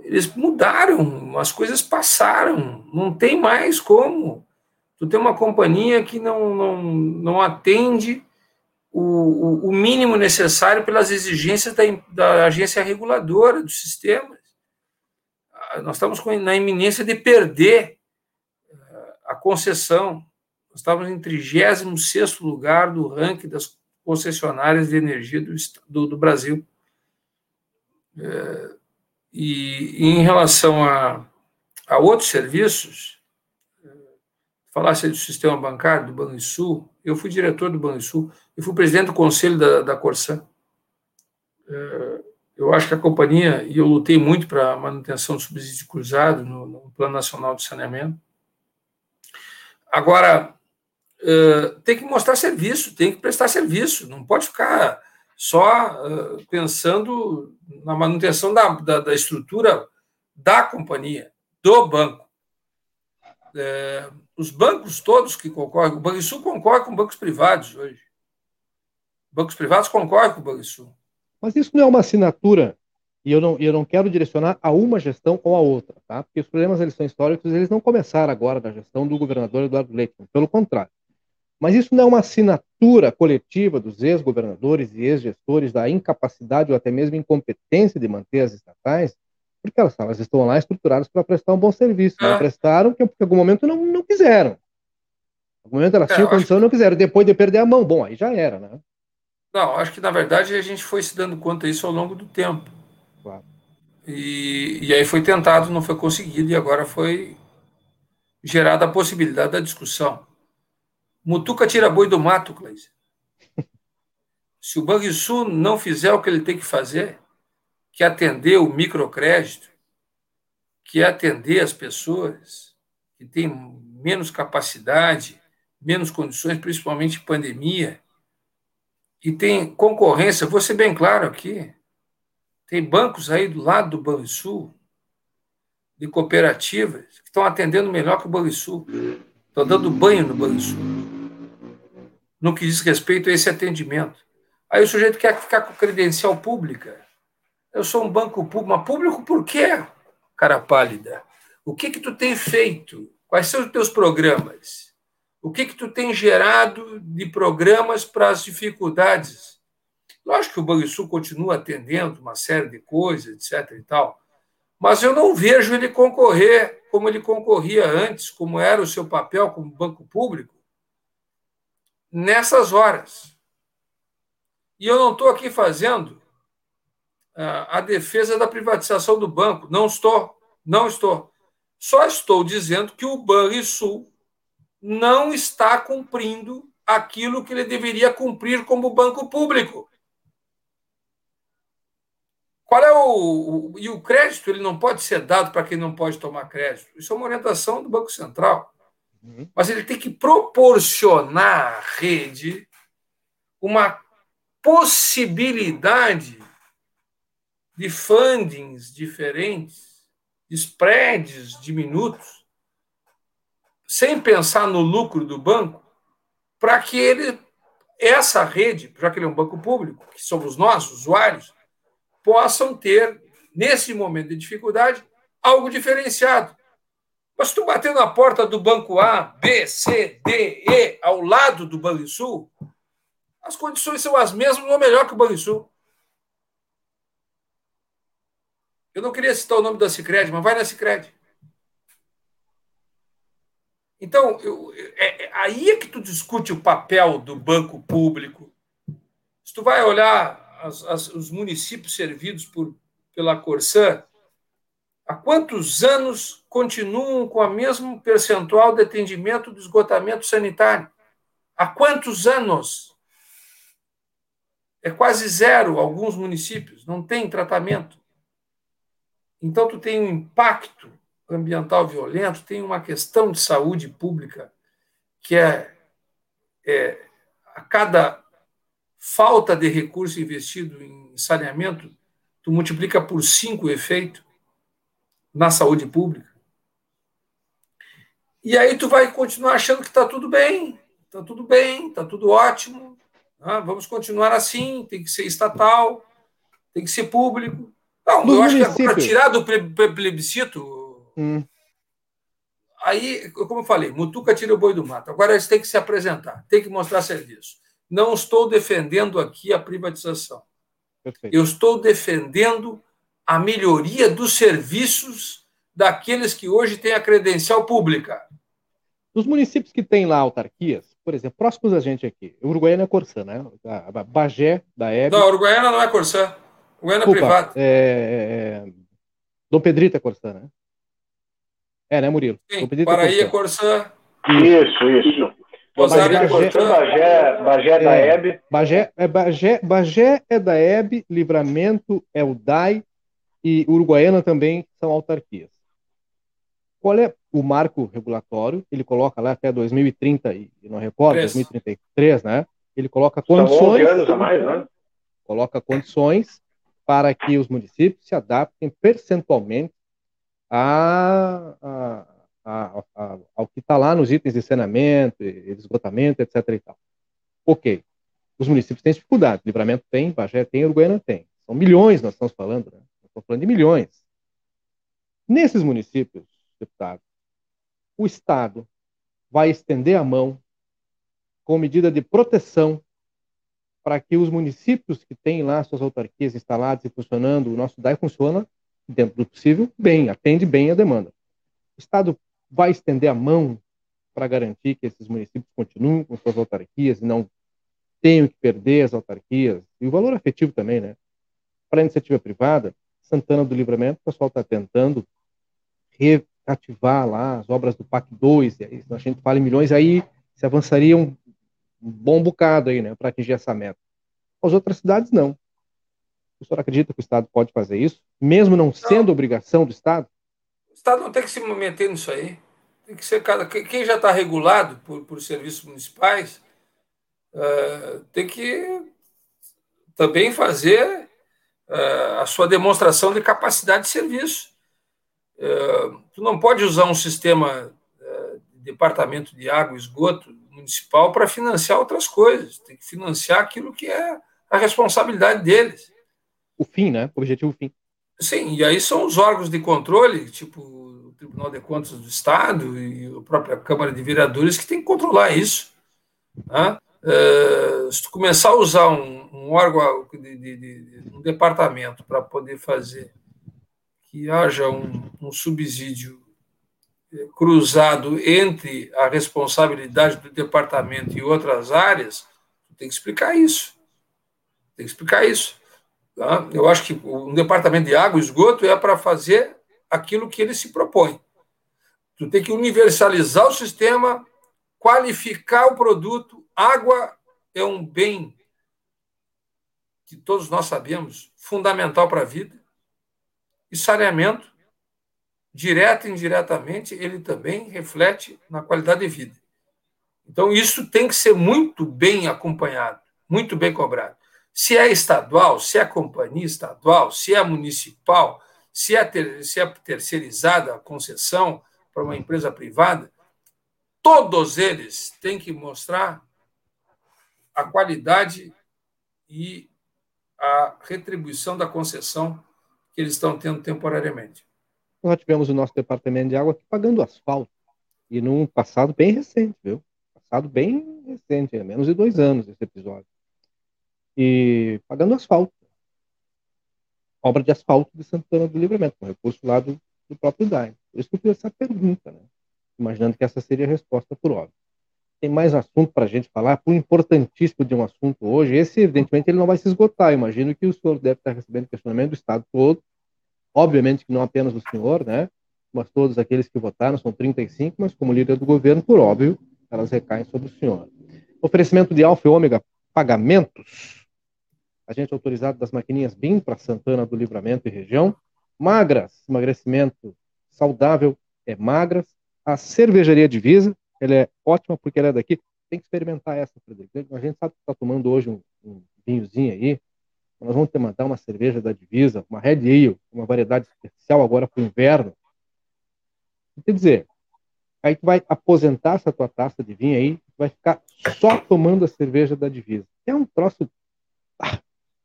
Speaker 8: eles mudaram, as coisas passaram, não tem mais como. Tu tem uma companhia que não, não, não atende o, o, mínimo necessário pelas exigências da, da agência reguladora dos sistemas. Ah, nós estamos na iminência de perder eh, a concessão. Nós estávamos em 36 lugar do ranking das concessionárias de energia do, do, do Brasil. É, e, em relação a, a outros serviços, é, falasse do sistema bancário, do Banrisul, eu fui diretor do Banrisul, eu fui presidente do conselho da, da. É, eu acho que a companhia, e eu lutei muito para a manutenção do subsídio cruzado no, no Plano Nacional de Saneamento. Agora, tem que mostrar serviço, tem que prestar serviço, não pode ficar só uh, pensando na manutenção da, da, da, estrutura da companhia, do banco. É, os bancos todos que concorrem, o Banco Sul concorre com bancos privados hoje. Bancos privados concorrem com o Banco Sul.
Speaker 5: Mas isso não é uma assinatura, e eu não, eu não quero direcionar a uma gestão ou a outra, tá? porque os problemas eles são históricos, eles não começaram agora da gestão do governador Eduardo Leite, pelo contrário. Mas isso não é uma assinatura coletiva dos ex-governadores e ex-gestores da incapacidade ou até mesmo incompetência de manter as estatais, porque elas, elas estão lá estruturadas para prestar um bom serviço. Não é. prestaram porque em algum momento não, não quiseram. Em algum momento elas é, tinham condição e não quiseram. Depois de perder a mão, bom, aí já era, né?
Speaker 8: Não, acho que na verdade a gente foi se dando conta disso ao longo do tempo. Claro. E, e aí foi tentado, não foi conseguido, e agora foi gerada a possibilidade da discussão. Mutuca tira boi do mato, Cleise. Se o Banrisul não fizer o que ele tem que fazer, que é atender o microcrédito, que é atender as pessoas que têm menos capacidade, menos condições, principalmente em pandemia, e tem concorrência, vou ser bem claro aqui, tem bancos aí do lado do Banrisul, de cooperativas, que estão atendendo melhor que o Banrisul, estão dando banho no Banrisul no que diz respeito a esse atendimento. Aí o sujeito quer ficar com credencial pública. Eu sou um banco público, mas público por quê, cara pálida? O que que tu tem feito? Quais são os teus programas? O que que tu tem gerado de programas para as dificuldades Lógico que o Banrisul continua atendendo uma série de coisas, etc. e tal, mas eu não vejo ele concorrer como ele concorria antes, como era o seu papel como banco público, nessas horas. E eu não estou aqui fazendo a defesa da privatização do banco. Não estou, não estou. Só estou dizendo que o Banrisul não está cumprindo aquilo que ele deveria cumprir como banco público. Qual é o, o, e o crédito ele não pode ser dado para quem não pode tomar crédito. Isso é uma orientação do Banco Central. Uhum. Mas ele tem que proporcionar à rede uma possibilidade de fundings diferentes, de spreads diminutos, sem pensar no lucro do banco, para que ele, essa rede, já que ele é um banco público, que somos nós, usuários, possam ter, nesse momento de dificuldade, algo diferenciado. Mas se tu bater na porta do banco A, B, C, D, E, ao lado do Banrisul, as condições são as mesmas ou melhor que o Banrisul. Eu não queria citar o nome da Cicred, mas vai na Cicred. Então, eu, é, é, aí é que tu discute o papel do banco público. Se tu vai olhar as, as, os municípios servidos por, pela Corsã, há quantos anos continuam com o mesmo percentual de atendimento do esgotamento sanitário? Há quantos anos? É quase zero alguns municípios, não tem tratamento. Então, tu tem um impacto ambiental violento, tem uma questão de saúde pública que é, é a cada falta de recurso investido em saneamento, tu multiplica por cinco o efeito na saúde pública. E aí tu vai continuar achando que está tudo bem, está tudo bem, está tudo ótimo, né? vamos continuar assim, tem que ser estatal, tem que ser público. Não, eu acho que para tirar do plebiscito, hum. aí, como eu falei, Mutuca tira o boi do mato. Agora eles têm que se apresentar, tem que mostrar serviço. Não estou defendendo aqui a privatização. Perfeito. Eu estou defendendo a melhoria dos serviços daqueles que hoje têm a credencial pública.
Speaker 5: Os municípios que têm lá autarquias, por exemplo, próximos a gente aqui, Uruguaiana é Corsã, né? A Bagé, da Hebe.
Speaker 8: Não, Uruguaiana não é Corsã. Goiânia privada.
Speaker 5: É, é, é, Dom Pedrito é Corsã, né? É, né, Murilo?
Speaker 8: Sim, Dom Paraí é Corsã.
Speaker 7: Isso, isso. Rosário é Corsã, Bagé, Bagé é da EB.
Speaker 5: Bagé, é, Bagé, Bagé é da EB, Livramento é o DAI e Uruguaiana também são autarquias. Qual é o marco regulatório? Ele coloca lá até 2030, e não recordo, 2033, né? Ele coloca condições. São 11
Speaker 7: anos a mais, né?
Speaker 5: Coloca condições para que os municípios se adaptem percentualmente a, a, a, ao que está lá nos itens de saneamento, de esgotamento, etc. E tal. Ok. Os municípios têm dificuldade. Livramento tem, Bagé tem, Uruguaiana tem. São milhões nós estamos falando, né? Estamos falando de milhões. Nesses municípios, deputado, o Estado vai estender a mão com medida de proteção para que os municípios que têm lá suas autarquias instaladas e funcionando, o nosso DAI funciona, dentro do possível, bem, atende bem a demanda. O Estado vai estender a mão para garantir que esses municípios continuem com suas autarquias e não tenham que perder as autarquias, e o valor afetivo também, né? Para a iniciativa privada, Santana do Livramento, o pessoal está tentando reativar lá as obras do PAC 2, e aí, a gente fala em milhões, aí se avançaria um um bom bocado aí, né, para atingir essa meta. As outras cidades não. O senhor acredita que o Estado pode fazer isso, mesmo não, não. sendo obrigação do Estado?
Speaker 8: O Estado não tem que se meter nisso aí. Tem que ser cada quem já está regulado por, por serviços municipais uh, tem que também fazer uh, a sua demonstração de capacidade de serviço. Uh, tu não pode usar um sistema de departamento de água e esgoto municipal para financiar outras coisas. Tem que financiar aquilo que é a responsabilidade deles.
Speaker 5: O fim, né? O objetivo fim.
Speaker 8: Sim, e aí são os órgãos de controle, tipo o Tribunal de Contas do Estado e a própria Câmara de Vereadores, que tem que controlar isso. Né? Uh, se tu começar a usar um, um órgão, de, de, de, um departamento para poder fazer que haja um, um subsídio eh, cruzado entre a responsabilidade do departamento e outras áreas, tem que explicar isso. Tem que explicar isso. Tá? Eu acho que um departamento de água e esgoto é para fazer aquilo que ele se propõe. Tu tem que universalizar o sistema, qualificar o produto. Água é um bem que todos nós sabemos, fundamental para a vida. E saneamento, direto e indiretamente, ele também reflete na qualidade de vida. Então, isso tem que ser muito bem acompanhado, muito bem cobrado. Se é estadual, se é companhia estadual, se é municipal, se é, ter, se é terceirizada a concessão para uma empresa privada, todos eles têm que mostrar a qualidade e a retribuição da concessão que eles estão tendo temporariamente.
Speaker 5: Nós tivemos o nosso departamento de água aqui pagando asfalto, e num passado bem recente, viu? Passado bem recente, é menos de dois anos esse episódio. E pagando asfalto. Obra de asfalto de Santana do Livramento, com recurso lá do, do próprio DAI. Por isso que eu fiz essa pergunta, né? imaginando que essa seria a resposta por óbvio. Tem mais assunto para a gente falar, por importantíssimo de um assunto hoje. Esse, evidentemente, ele não vai se esgotar. imagino que o senhor deve estar recebendo questionamento do Estado todo. Obviamente que não apenas do senhor, né? Mas todos aqueles que votaram, são 35, mas como líder do governo, por óbvio, elas recaem sobre o senhor. Oferecimento de Alfa e Ômega Pagamentos. Agente autorizado das maquininhas BIM para Santana do Livramento e região. Magras, emagrecimento saudável é Magras. A cervejaria Divisa, ela é ótima porque ela é daqui. Tem que experimentar essa, Frederico. A gente sabe que está tomando hoje um, um vinhozinho aí. Nós vamos te mandar uma cerveja da Divisa, uma Red Ale, uma variedade especial agora para o inverno. Quer dizer, aí tu vai aposentar essa tua taça de vinho aí, vai ficar só tomando a cerveja da Divisa. É um troço ah,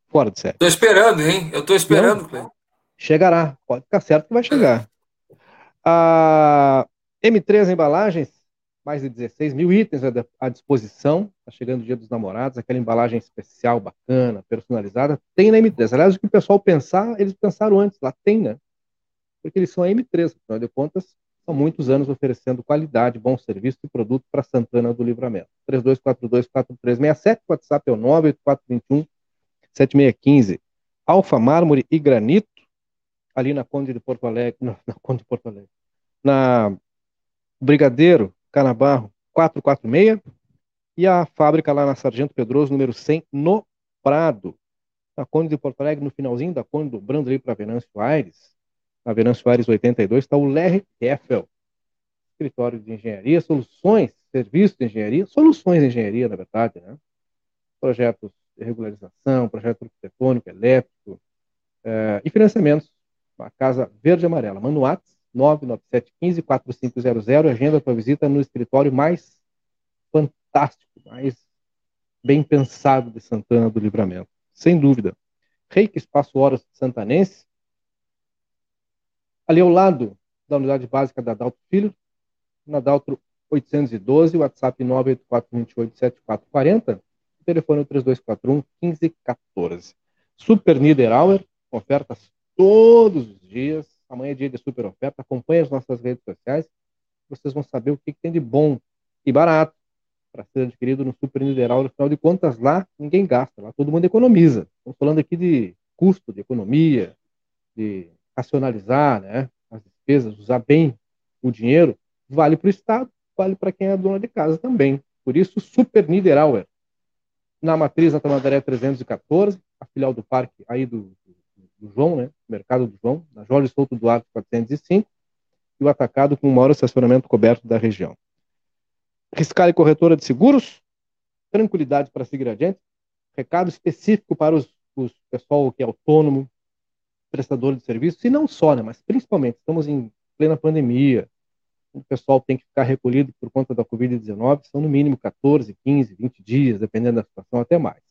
Speaker 5: fora de série.
Speaker 8: Tô esperando, hein? Eu tô esperando, Cleiton.
Speaker 5: Chegará, pode ficar certo que vai chegar. A M3 Embalagens, mais de 16 mil itens à disposição. Está chegando o Dia dos Namorados, aquela embalagem especial, bacana, personalizada, tem na M3. Aliás, o que o pessoal pensar, eles pensaram antes, lá tem, né? Porque eles são a M3, afinal de contas, são muitos anos oferecendo qualidade, bom serviço e produto para Santana do Livramento. 3242-4367, WhatsApp é o 98421-7615. Alfa Mármore e Granito, ali na Conde de Porto Alegre, não, na Conde de Porto Alegre, na Brigadeiro, Canabarro 446 e a fábrica lá na Sargento Pedroso, número 100, no Prado. Na Conde de Porto Alegre, no finalzinho da Conde, dobrando ali para Venâncio Aires, na Venâncio Aires 82, está o Lerre Keffel, escritório de engenharia, soluções, serviços de engenharia, soluções de engenharia, na verdade, né? Projetos de regularização, projeto arquitetônico, elétrico, eh, e financiamentos. A Casa Verde Amarela. Manda o 99715-4500, agenda a visita no escritório mais fantástico, mais bem pensado de Santana do Livramento. Sem dúvida. Reiki Espaço Horas Santanense, ali ao lado da unidade básica da Dalto Filho, na Daltro 812, WhatsApp 984287440, o telefone 3241 1514. Super Niederauer, ofertas todos os dias, Amanhã é dia de super oferta. Acompanhe as nossas redes sociais. Vocês vão saber o que, que tem de bom e barato para ser adquirido no Super Nideral. Afinal de contas, lá ninguém gasta, lá todo mundo economiza. Estamos falando aqui de custo, de economia, de racionalizar né, as despesas, usar bem o dinheiro. Vale para o Estado, vale para quem é dona de casa também. Por isso, Super Niederauer. Na matriz da Tamandaré 314, a filial do parque aí do, do João, né? Mercado do João, na Jorge Souto Duarte 405, e o atacado com o maior estacionamento coberto da região. Riscale Corretora de Seguros, tranquilidade para seguir adiante. Recado específico para os, os pessoal que é autônomo, prestador de serviços, e não só, né, mas principalmente, estamos em plena pandemia, o pessoal tem que ficar recolhido por conta da Covid-19, são no mínimo 14, 15, 20 dias, dependendo da situação, até mais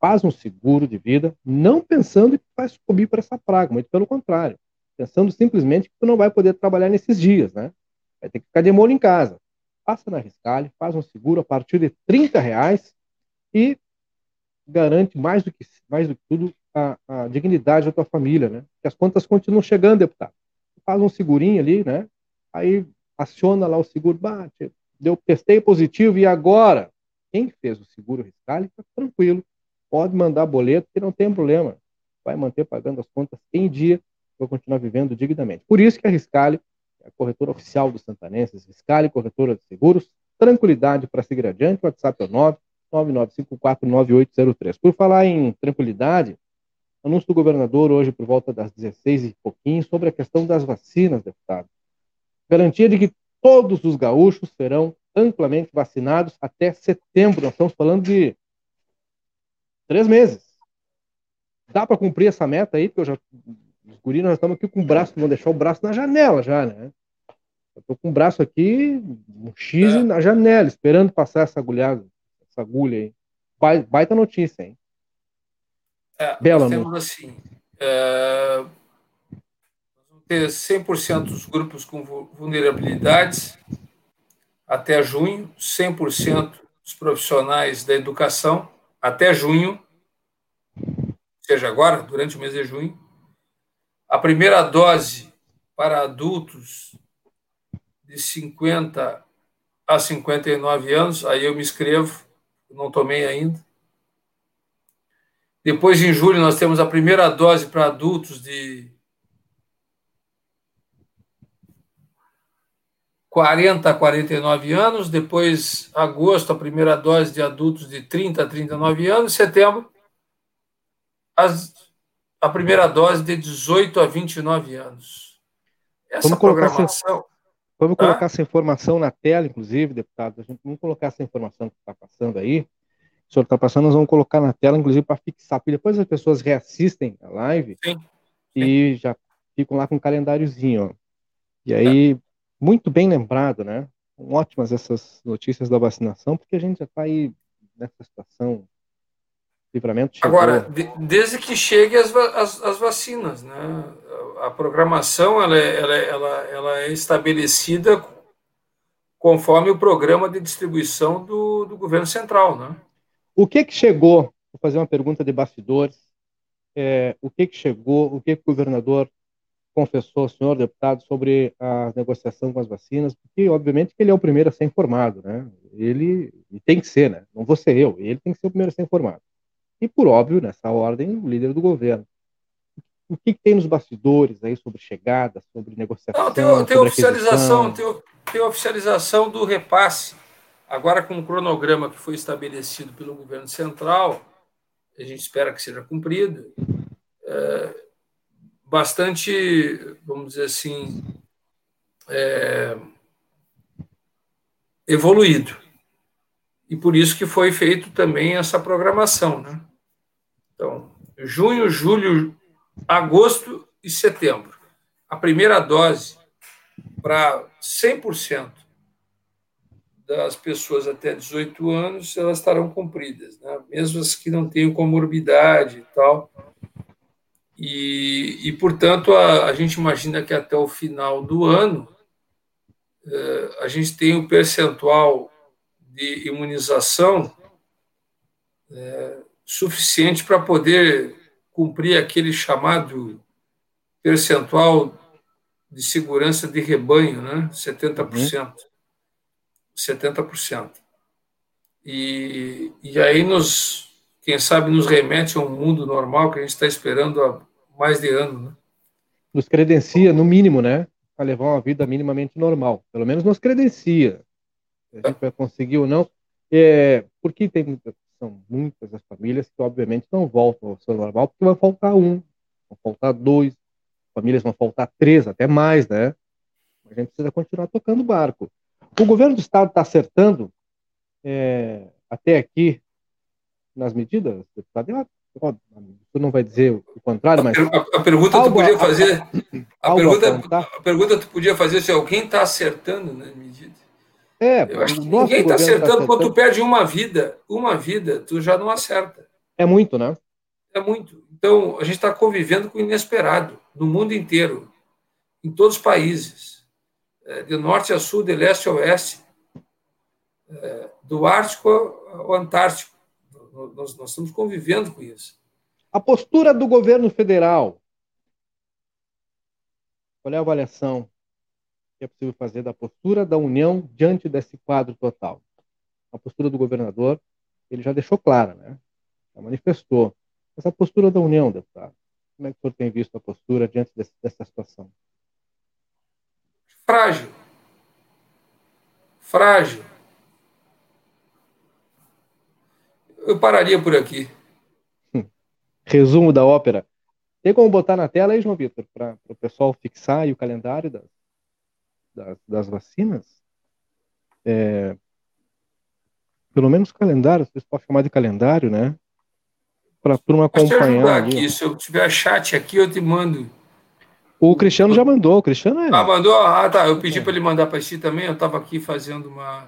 Speaker 5: faz um seguro de vida, não pensando que vai sucumbir para essa praga, muito pelo contrário, pensando simplesmente que tu não vai poder trabalhar nesses dias, né? Vai ter que ficar de molho em casa. Passa na Riscale, faz um seguro a partir de 30 reais, e garante mais do que, mais do que tudo a, a dignidade da tua família, né? Que as contas continuam chegando, deputado. Faz um segurinho ali, né? Aí aciona lá o seguro, bate, deu testei positivo e agora quem fez o seguro fiscal está tranquilo, pode mandar boleto que não tem problema, vai manter pagando as contas em dia, vai continuar vivendo dignamente. Por isso que a Riscale é a corretora oficial dos santanenses, Riscale, corretora de seguros, tranquilidade para seguir adiante, o WhatsApp é o 9 99549803. Por falar em tranquilidade, anúncio do governador hoje por volta das 16 e pouquinho sobre a questão das vacinas, deputado. Garantia de que todos os gaúchos serão amplamente vacinados até setembro. Nós estamos falando de três meses. Dá para cumprir essa meta aí? Porque eu já, os guris nós estamos aqui com o braço, vão deixar o braço na janela já, né? Eu tô com o braço aqui, um X é. na janela, esperando passar essa agulhada, essa agulha aí. Baita notícia, hein?
Speaker 8: É, Bela nós temos assim, é, vamos ter 100% dos grupos com vulnerabilidades até junho, 100% dos profissionais da educação até junho, seja agora, durante o mês de junho. A primeira dose para adultos de 50 a 59 anos, aí eu me inscrevo, não tomei ainda. Depois, em julho, nós temos a primeira dose para adultos de 40 a 49 anos, depois agosto, a primeira dose de adultos de 30 a 39 anos, setembro, as, a primeira dose de 18 a 29 anos.
Speaker 5: Essa vamos programação. Essa, vamos colocar essa informação na tela, inclusive, deputado. A gente, vamos colocar essa informação que está passando aí. O senhor está passando, nós vamos colocar na tela, inclusive, para fixar, porque depois as pessoas reassistem a live sim, sim. e já ficam lá com um calendáriozinho. Ó. E aí, é muito bem lembrado, né? Ótimas essas notícias da vacinação, porque a gente já está aí nessa situação. Livramento
Speaker 8: chegou. Agora, de, desde que cheguem as, as, as, vacinas, né? A programação ela é, ela, é, ela, ela é estabelecida conforme o programa de distribuição do, do governo central, né?
Speaker 5: O que que chegou? Vou fazer uma pergunta de bastidores. É, o que que chegou? O que que o governador confessou o senhor deputado sobre a negociação com as vacinas, porque obviamente que ele é o primeiro a ser informado, né? Ele tem que ser, né? Não vou ser eu, ele tem que ser o primeiro a ser informado. E por óbvio, nessa ordem, o líder do governo. O que, que tem nos bastidores aí sobre chegada, sobre negociação? Não,
Speaker 8: tem, tem oficialização, tem, tem oficialização do repasse. Agora com o cronograma que foi estabelecido pelo governo central, a gente espera que seja cumprido. É, bastante, vamos dizer assim, é, evoluído. E por isso que foi feito também essa programação. Né? Então, junho, julho, agosto e setembro. A primeira dose para 100% das pessoas até 18 anos, elas estarão cumpridas, né? mesmo as que não tenham comorbidade e tal, e, e portanto, a, a, gente imagina que até o final do ano eh, a gente tem um percentual de imunização eh, suficiente para poder cumprir aquele chamado percentual de segurança de rebanho, né? 70%. Uhum. 70%. E, e aí nos, quem sabe, nos remete a um mundo normal que a gente está esperando há mais de ano, né?
Speaker 5: Nos credencia, no mínimo, né? Para levar uma vida minimamente normal. Pelo menos nos credencia. Se a gente vai conseguir ou não. É, porque tem são muitas as famílias que, obviamente, não voltam ao seu normal, porque vai faltar um, vão faltar dois, famílias vão faltar três, até mais, né? A gente precisa continuar tocando o barco. O governo do estado está acertando é, até aqui nas medidas, deputado, você não vai dizer o contrário, mas.
Speaker 8: A, a pergunta tu podia fazer. A, pergunta, a pergunta tu podia fazer se alguém está acertando né, medidas. É, Eu acho que ninguém está acertando. Tá Quando tu perde uma vida, uma vida, tu já não acerta.
Speaker 5: É muito, né?
Speaker 8: É muito. Então, a gente está convivendo com o inesperado no mundo inteiro, em todos os países, é, de norte a sul, de leste a oeste, é, do Ártico ao Antártico Nós, nós estamos convivendo com isso.
Speaker 5: A postura do governo federal. Qual é a avaliação que é possível fazer da postura da União diante desse quadro total? A postura do governador, ele já deixou clara, né? Já manifestou. Essa postura da União, deputado, como é que o senhor tem visto a postura diante desse, dessa situação?
Speaker 8: Frágil. Frágil. Eu pararia por aqui.
Speaker 5: Resumo da ópera. Tem como botar na tela aí, João Vitor, para o pessoal fixar aí o calendário das, das, das vacinas? É, pelo menos calendário, vocês podem chamar de calendário, né? Para a turma acompanhar.
Speaker 8: Aqui, se eu tiver chat aqui, eu te mando.
Speaker 5: O Cristiano já mandou, o Cristiano é.
Speaker 8: Ah, mandou? Ah, tá. Eu pedi para ele mandar para si também. Eu estava aqui fazendo uma,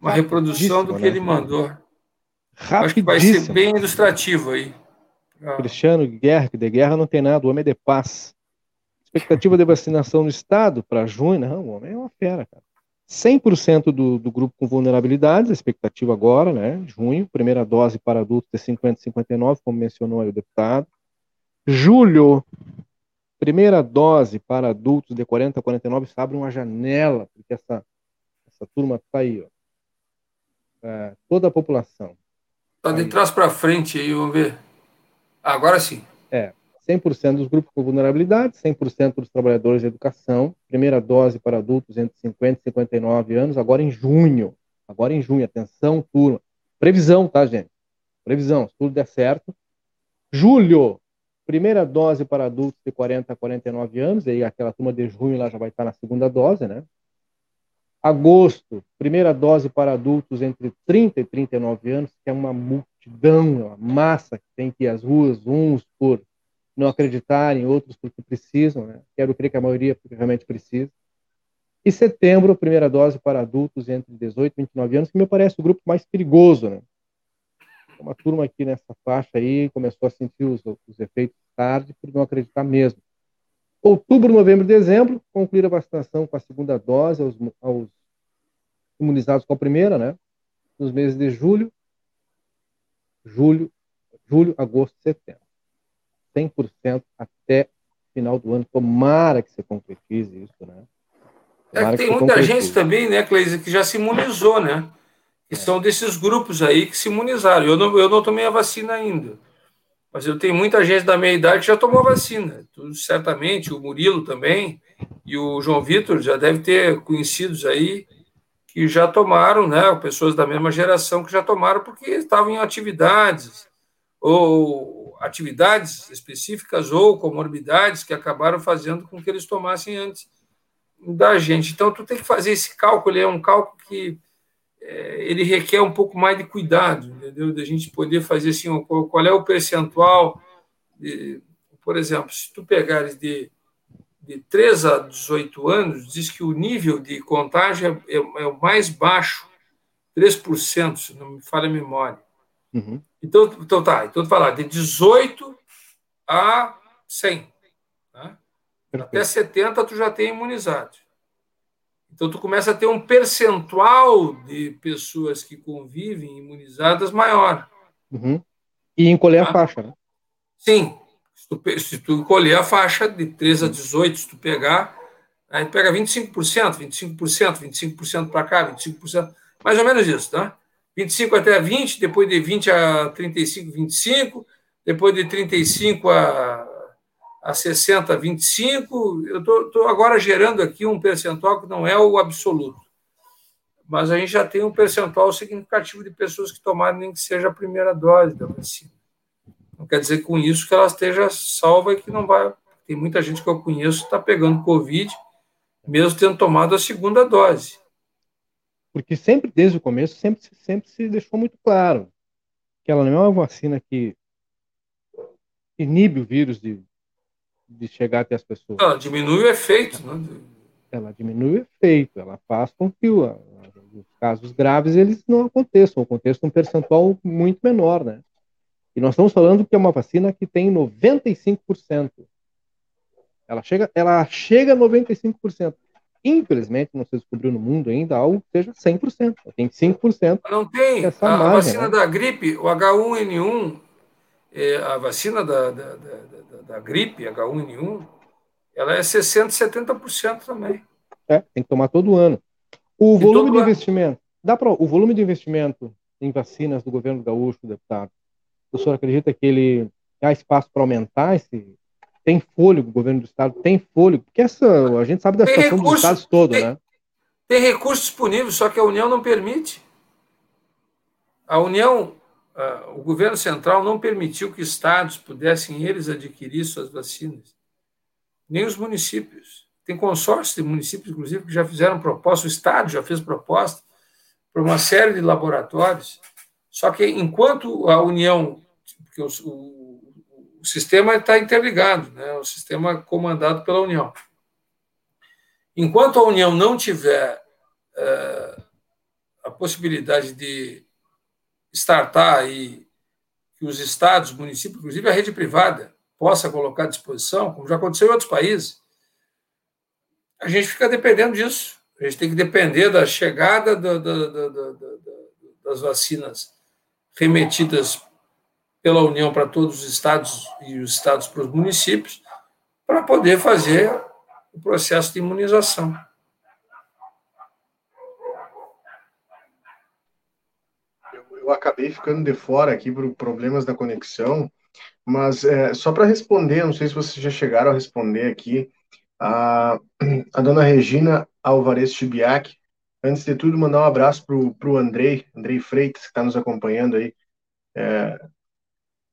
Speaker 8: uma reprodução do que né? ele mandou. Acho que vai ser bem ilustrativo aí.
Speaker 5: Ah. Cristiano Guerra, que de guerra não tem nada, o homem é de paz. Expectativa de vacinação no estado para junho, não, o homem é uma fera, cara. 100% do, do grupo com vulnerabilidades, a expectativa agora, né, junho, primeira dose para adultos de 50 e 59, como mencionou aí o deputado. Julho, primeira dose para adultos de 40 a 49, se abre uma janela, porque essa, essa turma está aí, ó. É, toda a população.
Speaker 8: Está de trás para frente aí, vamos ver. Agora sim.
Speaker 5: É, 100% dos grupos com vulnerabilidade, 100% dos trabalhadores de educação, primeira dose para adultos entre 50 e 59 anos, agora em junho. Agora em junho, atenção, turma. Previsão, tá, gente? Previsão, se tudo der certo. Julho, primeira dose para adultos de 40 a 49 anos, aí aquela turma de junho lá já vai estar na segunda dose, né? Agosto, primeira dose para adultos entre 30 e 39 anos, que é uma multidão, uma massa que tem que ir às ruas, uns por não acreditarem, outros porque precisam, né? Quero crer que a maioria realmente precisa. E setembro, primeira dose para adultos entre 18 e 29 anos, que me parece o grupo mais perigoso, né? Uma turma aqui nessa faixa aí começou a sentir os, os efeitos tarde por não acreditar mesmo. Outubro, novembro e dezembro, concluir a vacinação com a segunda dose aos, aos imunizados com a primeira, né? Nos meses de julho, julho, julho, agosto, setembro. 100% até final do ano. Tomara que você concretize isso, né?
Speaker 8: Tomara é que tem que muita gente também, né, Cleise, que já se imunizou, né? Que é. são desses grupos aí que se imunizaram. Eu não, eu não tomei a vacina ainda. Mas eu tenho muita gente da minha idade que já tomou vacina. Tu, certamente, o Murilo também, e o João Vitor já deve ter conhecidos aí que já tomaram, né? Pessoas da mesma geração que já tomaram porque estavam em atividades, ou atividades específicas, ou comorbidades que acabaram fazendo com que eles tomassem antes da gente. Então, tu tem que fazer esse cálculo, é um cálculo que ele requer um pouco mais de cuidado, entendeu? Da gente poder fazer assim, qual é o percentual, de, por exemplo, se tu pegares de, de 3 a 18 anos, diz que o nível de contágio é, é, é o mais baixo, 3%, se não me falha a memória. Uhum. Então, então tá, então tu falar de 18 a 100. Né? Até 70 tu já tem imunizado. Então, tu começa a ter um percentual de pessoas que convivem imunizadas maior.
Speaker 5: Uhum. E encolher tá? a faixa, né?
Speaker 8: Sim. Se tu, se tu encolher a faixa de 3 a 18, se tu pegar, aí pega 25%, 25%, 25% para cá, 25%, mais ou menos isso, tá? 25 até 20, depois de 20 a 35, 25, depois de 35 a a 60, 25. Eu estou agora gerando aqui um percentual que não é o absoluto, mas a gente já tem um percentual significativo de pessoas que tomaram nem que seja a primeira dose da vacina. Não quer dizer com isso que ela esteja salva e que não vai. Tem muita gente que eu conheço que está pegando Covid, mesmo tendo tomado a segunda dose.
Speaker 5: Porque sempre, desde o começo, sempre, sempre se deixou muito claro que ela não é uma vacina que inibe o vírus de de chegar até as pessoas.
Speaker 8: Ela diminui o efeito, né?
Speaker 5: Ela diminui o efeito, ela faz com que o, os casos graves eles não aconteçam, aconteça um percentual muito menor, né? E nós estamos falando que é uma vacina que tem 95%. Ela chega, ela chega a 95%. infelizmente, não se descobriu no mundo ainda algo que seja 100%. Tem 5%.
Speaker 8: Não tem. A, margem, a vacina né? da gripe, o H1N1, é, a vacina da, da, da, da, gripe, H1N1, ela é 60%, 70% também.
Speaker 5: É, tem que tomar todo ano. O e volume de investimento, dá para o volume de investimento em vacinas do governo gaúcho, deputado, o senhor acredita que ele há espaço para aumentar esse, tem fôlego, o governo do estado tem fôlego, porque essa, a gente sabe da tem situação recurso, dos estados todo,
Speaker 8: tem,
Speaker 5: né?
Speaker 8: Tem recursos disponíveis, só que a União não permite. A União, o governo central não permitiu que estados pudessem eles adquirir suas vacinas, nem os municípios. Tem consórcios de municípios, inclusive, que já fizeram proposta, o estado já fez proposta para uma série de laboratórios. Só que enquanto a União, porque o, o sistema está interligado, né? o sistema comandado pela União. Enquanto a União não tiver é, a possibilidade de startar e que os estados, municípios, inclusive a rede privada, possa colocar à disposição, como já aconteceu em outros países, a gente fica dependendo disso. A gente tem que depender da chegada das vacinas remetidas pela União para todos os estados e os estados para os municípios, para poder fazer o processo de imunização.
Speaker 9: Eu, acabei ficando de fora aqui por problemas da conexão, mas é, só para responder, não sei se vocês já chegaram a responder aqui, a, a dona Regina Alvarez Chibiac, antes de tudo, mandar um abraço para o Andrei, Andrei Freitas, que está nos acompanhando aí. É,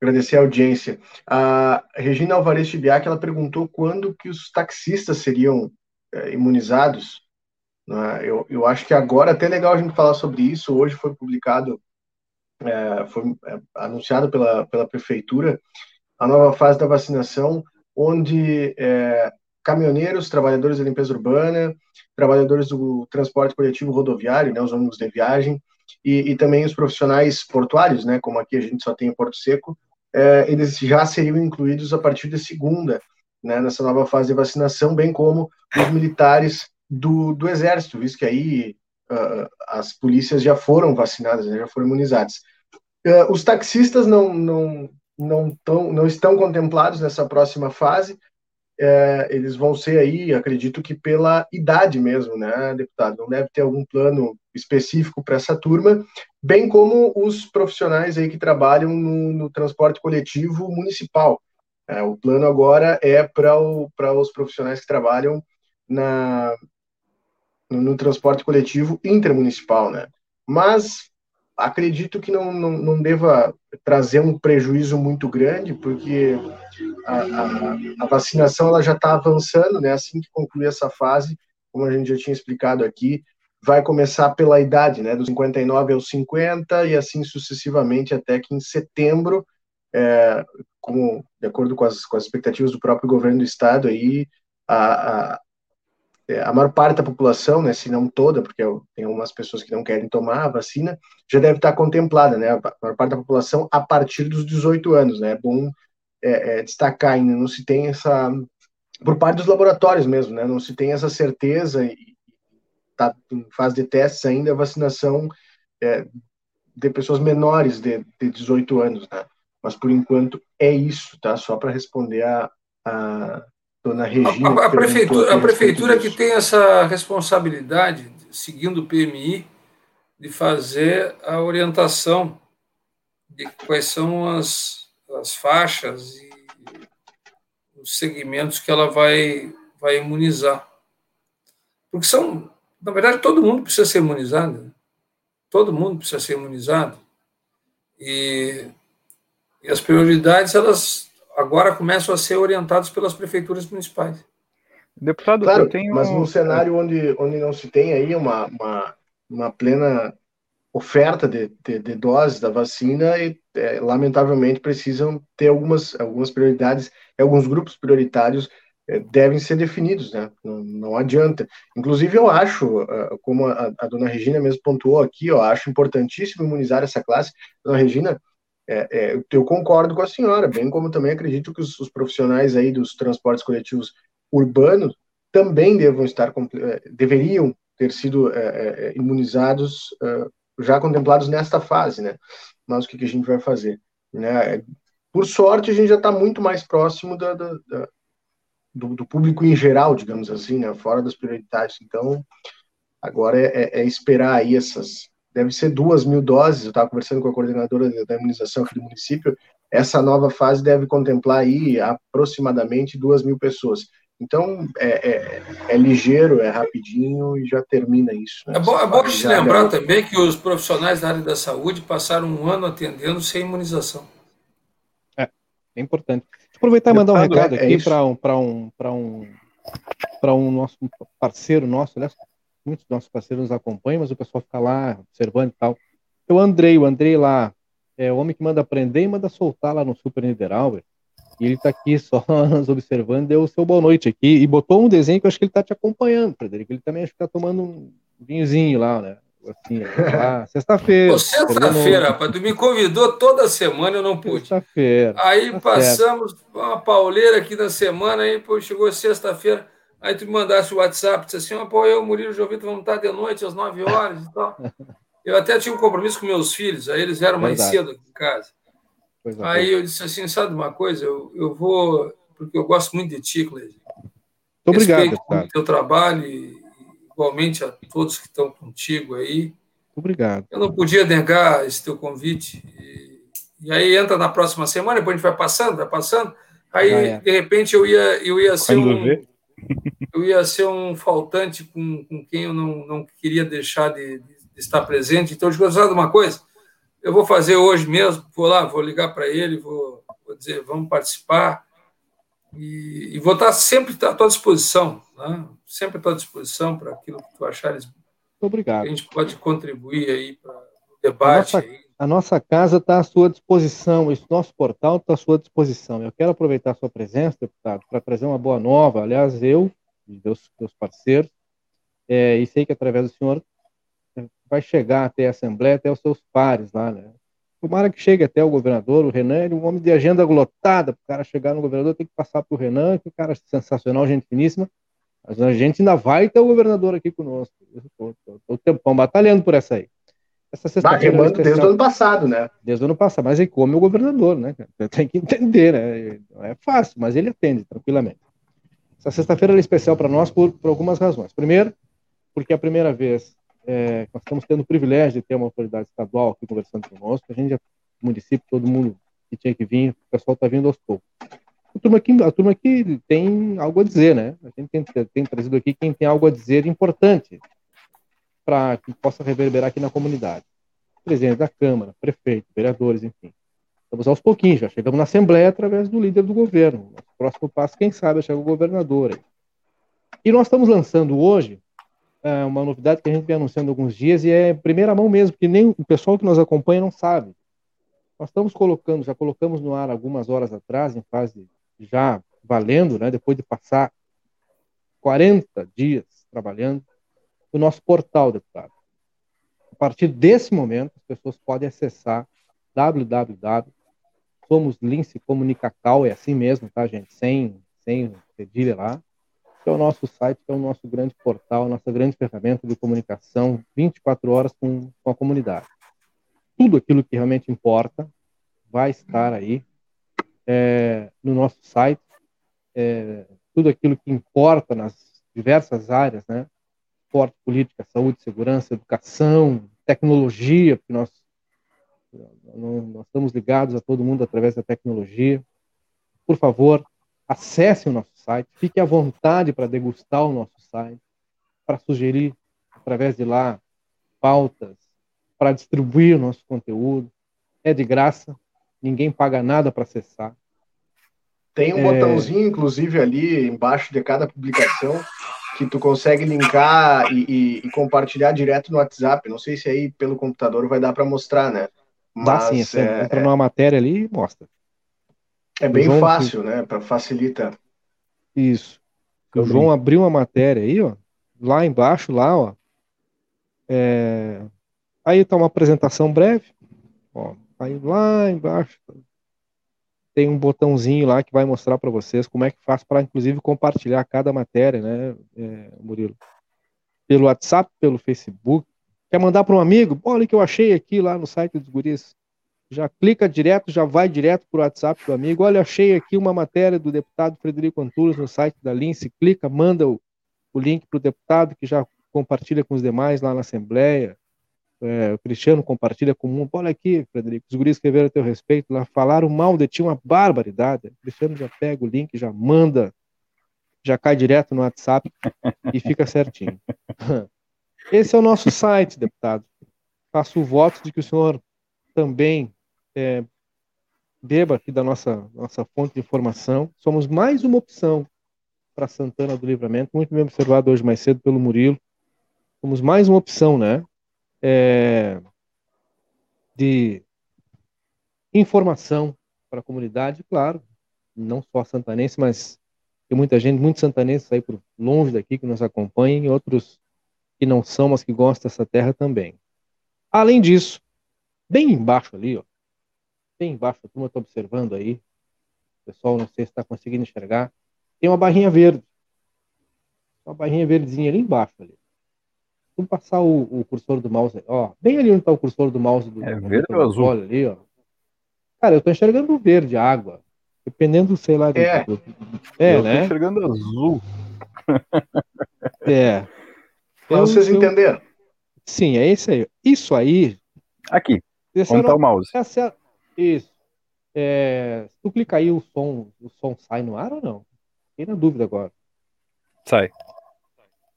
Speaker 9: agradecer a audiência. A Regina Alvarez Tibiac, ela perguntou quando que os taxistas seriam é, imunizados. Né? Eu, eu acho que agora até é legal a gente falar sobre isso. Hoje foi publicado, é, foi é, anunciado pela, pela prefeitura a nova fase da vacinação, onde é, caminhoneiros, trabalhadores da limpeza urbana, trabalhadores do transporte coletivo rodoviário, né, os ônibus de viagem, e, e, também os profissionais portuários, né, como aqui a gente só tem em Porto Seco, é, eles já seriam incluídos a partir de segunda, né, nessa nova fase de vacinação, bem como os militares do, do Exército, visto que aí uh, as polícias já foram vacinadas, né, já foram imunizadas. Uh, os taxistas não, não, não, tão, não estão contemplados nessa próxima fase, é, eles vão ser aí, acredito que pela idade mesmo, né, deputado? Não deve ter algum plano específico para essa turma, bem como os profissionais aí que trabalham no, no transporte coletivo municipal. É, o plano agora é para os profissionais que trabalham na, no, no, transporte coletivo intermunicipal, né? Mas acredito que não, não, não deva trazer um prejuízo muito grande, porque a, a, a vacinação ela já está avançando, né? Assim que concluir essa fase, como a gente já tinha explicado aqui, vai começar pela idade, né? Dos 59 aos 50 e assim sucessivamente até que em setembro, é, como de acordo com as, com as expectativas do próprio governo do estado aí, a, a, a maior parte da população, né, se não toda, porque tem algumas pessoas que não querem tomar a vacina, já deve estar contemplada, né, a maior parte da população a partir dos 18 anos, né, é bom é, é, destacar ainda, não se tem essa, por parte dos laboratórios mesmo, né, não se tem essa certeza e está em fase de testes ainda a vacinação é, de pessoas menores de, de 18 anos, né, mas por enquanto é isso, tá, só para responder a, a Dona Regina.
Speaker 8: A, a prefeitura, a prefeitura que tem essa responsabilidade, seguindo o PMI, de fazer a orientação de quais são as, as faixas e os segmentos que ela vai, vai imunizar. Porque são, na verdade, todo mundo precisa ser imunizado. Né? Todo mundo precisa ser imunizado. E, e as prioridades, elas agora começam a ser orientados pelas prefeituras municipais.
Speaker 9: Deputado, claro, eu tenho... mas num cenário onde, onde não se tem aí uma, uma, uma plena oferta de, de, de, doses da vacina e, é, lamentavelmente, precisam ter algumas, algumas prioridades, alguns grupos prioritários é, devem ser definidos, né? Não, não adianta. Inclusive, eu acho, uh, como a, a, dona Regina mesmo pontuou aqui, eu acho importantíssimo imunizar essa classe. Dona Regina, é, é, eu concordo com a senhora, bem como também acredito que os, os, profissionais aí dos transportes coletivos urbanos também devam estar, eh, deveriam ter sido é, imunizados, já contemplados nesta fase, né? Mas o que, que a gente vai fazer? Né? Por sorte, a gente já está muito mais próximo da, da, da do, do, público em geral, digamos assim, né? Fora das prioridades. Então, agora é, é, é esperar aí essas, deve ser duas mil doses. Eu estava conversando com a coordenadora da imunização aqui do município. Essa nova fase deve contemplar aí aproximadamente duas mil pessoas. Então é, é, é ligeiro, é rapidinho e já termina isso.
Speaker 8: Né? É bom, é bom a gente lembrar também que os profissionais da área da saúde passaram um ano atendendo sem imunização.
Speaker 5: É, é importante. Deixa eu aproveitar e mandar um recado é, aqui para um, para um, para um, para um nosso parceiro nosso, aliás, muitos dos nossos parceiros nos acompanham, mas o pessoal fica lá observando e tal. O Andrei, o Andrei lá, é o homem que manda aprender e manda soltar lá no Super Niederauer. E ele está aqui só nos observando, deu o seu boa noite aqui e botou um desenho que eu acho que ele está te acompanhando, Frederico. Ele também acho que está tomando um vinhozinho lá, né? Assim, sexta-feira.
Speaker 8: Sexta-feira, rapaz, tu me convidou toda semana, eu não pude. Sexta-feira. Aí tá passamos certo. uma pauleira aqui na semana, aí pô, chegou sexta-feira. Aí tu me mandasse o WhatsApp, disse assim, ah, pô, eu, Murilo Jovito, vamos estar de noite às 9 horas e tal. Eu até tinha um compromisso com meus filhos, aí eles eram mais cedo aqui em casa. aí eu disse assim, sabe uma coisa, eu, eu vou, porque eu gosto muito de ti, Cleide.
Speaker 5: Obrigado, Respeito
Speaker 8: o teu trabalho e igualmente a todos que estão contigo aí.
Speaker 5: Obrigado.
Speaker 8: Eu não podia negar esse teu convite. E, e aí entra na próxima semana, depois a gente vai passando, vai passando. Aí, é. de repente, eu ia, eu ia ser Quando um... Vê eu ia ser um faltante com, com quem eu não, não queria deixar de, de estar presente. Então, eu gostava de uma coisa, eu vou fazer hoje mesmo, vou lá, vou ligar para ele, vou, vou, dizer, vamos participar. E, e, vou estar sempre à tua disposição, né? sempre à tua disposição para aquilo que tu achares.
Speaker 5: Obrigado.
Speaker 8: Que a gente pode contribuir aí para o debate.
Speaker 5: A nossa, a nossa casa está à sua disposição, esse nosso portal está à sua disposição. Eu quero aproveitar a sua presença, deputado, para trazer uma boa nova. Aliás, eu e meus, meus parceiros, é, e sei que através do senhor é, vai chegar até a Assembleia, até os seus pares lá, né? Tomara que chegue até o governador, o Renan, ele é um homem de agenda lotada, para o cara chegar no governador tem que passar para o Renan, que cara sensacional, gente finíssima, mas a gente ainda vai ter o governador aqui conosco. Estou o tempão batalhando por essa aí.
Speaker 9: Essa sexta-feira. É desde o ano passado, né?
Speaker 5: Desde o ano passado, mas ele come o governador, né? Tem que entender, né? Não é fácil, mas ele atende tranquilamente. Essa sexta-feira é especial para nós por, por, algumas razões. Primeiro, porque é a primeira vez é, nós estamos tendo o privilégio de ter uma autoridade estadual aqui conversando conosco. A gente, já, município, todo mundo que tinha que vir, o pessoal está vindo aos poucos. A turma, aqui, a turma aqui tem algo a dizer, né? A gente tem, tem trazido aqui quem tem algo a dizer importante para que possa reverberar aqui na comunidade. Presidente da Câmara, prefeito, vereadores, enfim. Estamos aos pouquinhos, já chegamos na Assembleia através do líder do governo. Nosso próximo passo, quem sabe, chega o governador. Aí. E nós estamos lançando hoje é, uma novidade que a gente vem anunciando há alguns dias e é primeira mão mesmo, porque nem o pessoal que nos acompanha não sabe. Nós estamos colocando, já colocamos no ar algumas horas atrás, em fase já valendo, né, depois de passar 40 dias trabalhando, o nosso portal, deputado. A partir desse momento, as pessoas podem acessar www. Somos Lince Comunicacal, é assim mesmo, tá, gente? Sem, sem cedilha lá. Que é o nosso site, que é o nosso grande portal, nossa grande ferramenta de comunicação 24 horas com, com a comunidade. Tudo aquilo que realmente importa vai estar aí é, no nosso site. É, tudo aquilo que importa nas diversas áreas, né? Esporte, política, saúde, segurança, educação, tecnologia, porque nós, nós estamos ligados a todo mundo através da tecnologia. Por favor, acesse o nosso site, fique à vontade para degustar o nosso site, para sugerir através de lá pautas, para distribuir o nosso conteúdo. É de graça, ninguém paga nada para acessar.
Speaker 9: Tem um é... botãozinho, inclusive, ali embaixo de cada publicação que tu consegue linkar e, e, e, compartilhar direto no WhatsApp. Não sei se aí pelo computador vai dar para mostrar, né?
Speaker 5: Mas Dá sim, você é, entra é, numa matéria ali e mostra.
Speaker 9: É bem João, fácil, que... né? Para facilitar.
Speaker 5: Isso. O João abriu uma matéria aí, ó. Lá embaixo, lá, ó. É... Aí tá uma apresentação breve. Ó, aí lá embaixo. Tem um botãozinho lá que vai mostrar para vocês como é que faz para, inclusive, compartilhar cada matéria, né, é, Murilo? Pelo WhatsApp, pelo Facebook. Quer mandar para um amigo? Olha o que eu achei aqui lá no site dos guris. Já clica direto, já vai direto para o WhatsApp do amigo. Olha, achei aqui uma matéria do deputado Frederico Antunes no site da Lince. Clica, manda o, o link para o deputado que já compartilha com os demais lá na Assembleia é, o Cristiano compartilha com o mundo. Olha aqui, Frederico, os guris escreveram a teu respeito lá, falaram mal de ti, uma barbaridade. O Cristiano já pega o link, já manda, já cai direto no WhatsApp e fica certinho. Esse é o nosso site, deputado. Faço o voto de que o senhor também é, beba aqui da nossa, nossa fonte de informação. Somos mais uma opção para Santana do Livramento, muito bem observado hoje mais cedo pelo Murilo. Somos mais uma opção, né? É, de informação para a comunidade, claro, não só santanense, mas tem muita gente, muitos santanenses aí por longe daqui que nos acompanham e outros que não são, mas que gostam dessa terra também. Além disso, bem embaixo ali, ó, bem embaixo, a turma está observando aí, o pessoal não sei se está conseguindo enxergar, tem uma barrinha verde, uma barrinha verdezinha ali embaixo ali. Vamos passar o, o, cursor do mouse, ó, bem ali onde está o cursor do mouse do.
Speaker 6: É verde ou azul?
Speaker 5: Olha ali, ó. Cara, eu tô enxergando verde, água. Dependendo, sei lá.
Speaker 9: É,
Speaker 5: do... é
Speaker 6: eu
Speaker 5: né?
Speaker 6: tô enxergando azul.
Speaker 5: É.
Speaker 9: Pra vocês eu... entenderam.
Speaker 5: Sim, é isso aí. Isso aí.
Speaker 6: Aqui. Onde tá o mouse?
Speaker 5: Isso. É... Se tu clicar aí, o som, o som sai no ar ou não? Fiquei na dúvida agora.
Speaker 6: Sai.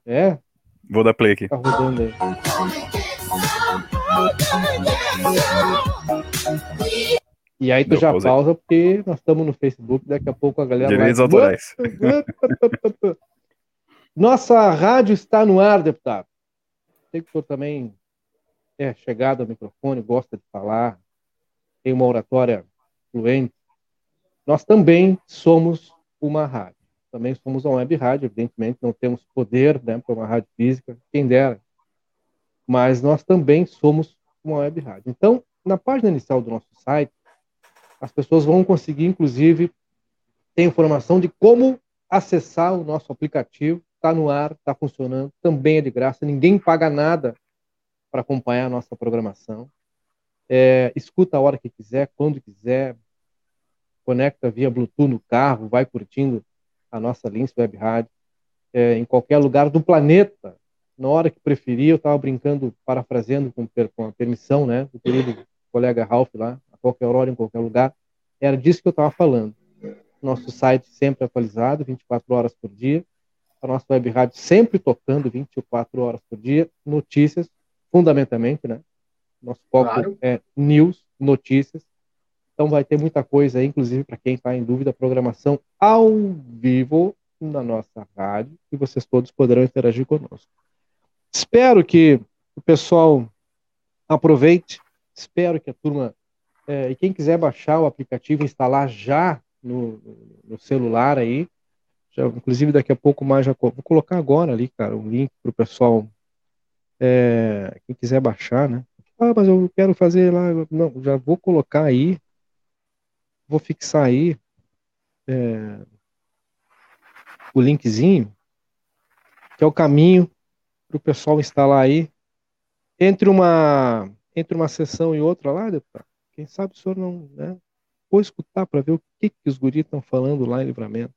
Speaker 5: É?
Speaker 6: Vou dar play aqui.
Speaker 5: Tá rodando aí. E aí tu
Speaker 6: Deu
Speaker 5: já
Speaker 6: pausa
Speaker 5: porque nós estamos no Facebook, daqui a pouco a galera
Speaker 6: Direitos
Speaker 5: vai...
Speaker 6: autorais.
Speaker 5: Nossa rádio está no ar, deputado. Sei que o senhor também é chegado ao microfone, gosta de falar, tem uma oratória fluente. Nós também somos uma rádio também somos uma web rádio, evidentemente não temos poder né, para uma rádio física, quem dera, mas nós também somos uma web rádio. Então, na página inicial do nosso site, as pessoas vão conseguir, inclusive, ter informação de como acessar o nosso aplicativo, está no ar, está funcionando, também é de graça, ninguém paga nada para acompanhar a nossa programação. É, escuta a hora que quiser, quando quiser, conecta via Bluetooth no carro, vai curtindo a nossa Lince Web Rádio, é, em qualquer lugar do planeta, na hora que preferir. Eu estava brincando, parafraseando com, com, a permissão né, do querido colega Ralph lá, a qualquer hora, em qualquer lugar. Era disso que eu estava falando. Nosso site sempre atualizado, 24 horas por dia. A nossa web rádio sempre tocando 24 horas por dia. Notícias, fundamentalmente, né? Nosso foco claro. é news, notícias. Então vai ter muita coisa aí, inclusive para quem está em dúvida, programação ao vivo na nossa rádio e vocês todos poderão interagir conosco. Espero que o pessoal aproveite, espero que a turma é, e quem quiser baixar o aplicativo, instalar já no, no celular aí, já, inclusive daqui a pouco mais já vou colocar agora ali, cara, um link para o pessoal é, quem quiser baixar, né? Ah, mas eu quero fazer lá, não, já vou colocar aí vou fixar aí é, o linkzinho, que é o caminho para o pessoal instalar aí. Entre uma, entre uma sessão e outra lá, deputado, quem sabe o senhor não. Né, vou escutar para ver o que, que os guris estão falando lá em livramento.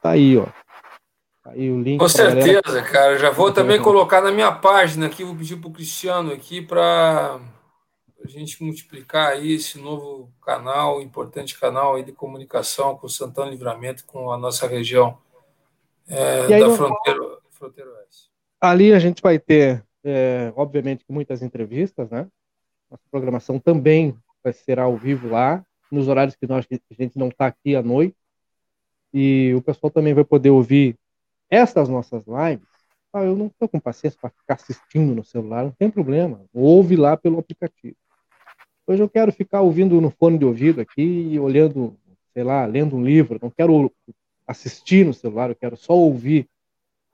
Speaker 5: Tá aí, ó. Tá aí o link.
Speaker 8: Com certeza, galera. cara. Já vou também colocar na minha página aqui, vou pedir para o Cristiano aqui para a gente multiplicar aí esse novo canal, importante canal de comunicação com o Santana Livramento, com a nossa região é, da não... fronteira, fronteira oeste.
Speaker 5: Ali a gente vai ter, é, obviamente, muitas entrevistas, né? Nossa programação também vai ser ao vivo lá, nos horários que nós, a gente não está aqui à noite. E o pessoal também vai poder ouvir essas nossas lives. Ah, eu não estou com paciência para ficar assistindo no celular, não tem problema. Ouve lá pelo aplicativo. Hoje eu quero ficar ouvindo no fone de ouvido aqui, olhando, sei lá, lendo um livro. Não quero assistir no celular, eu quero só ouvir.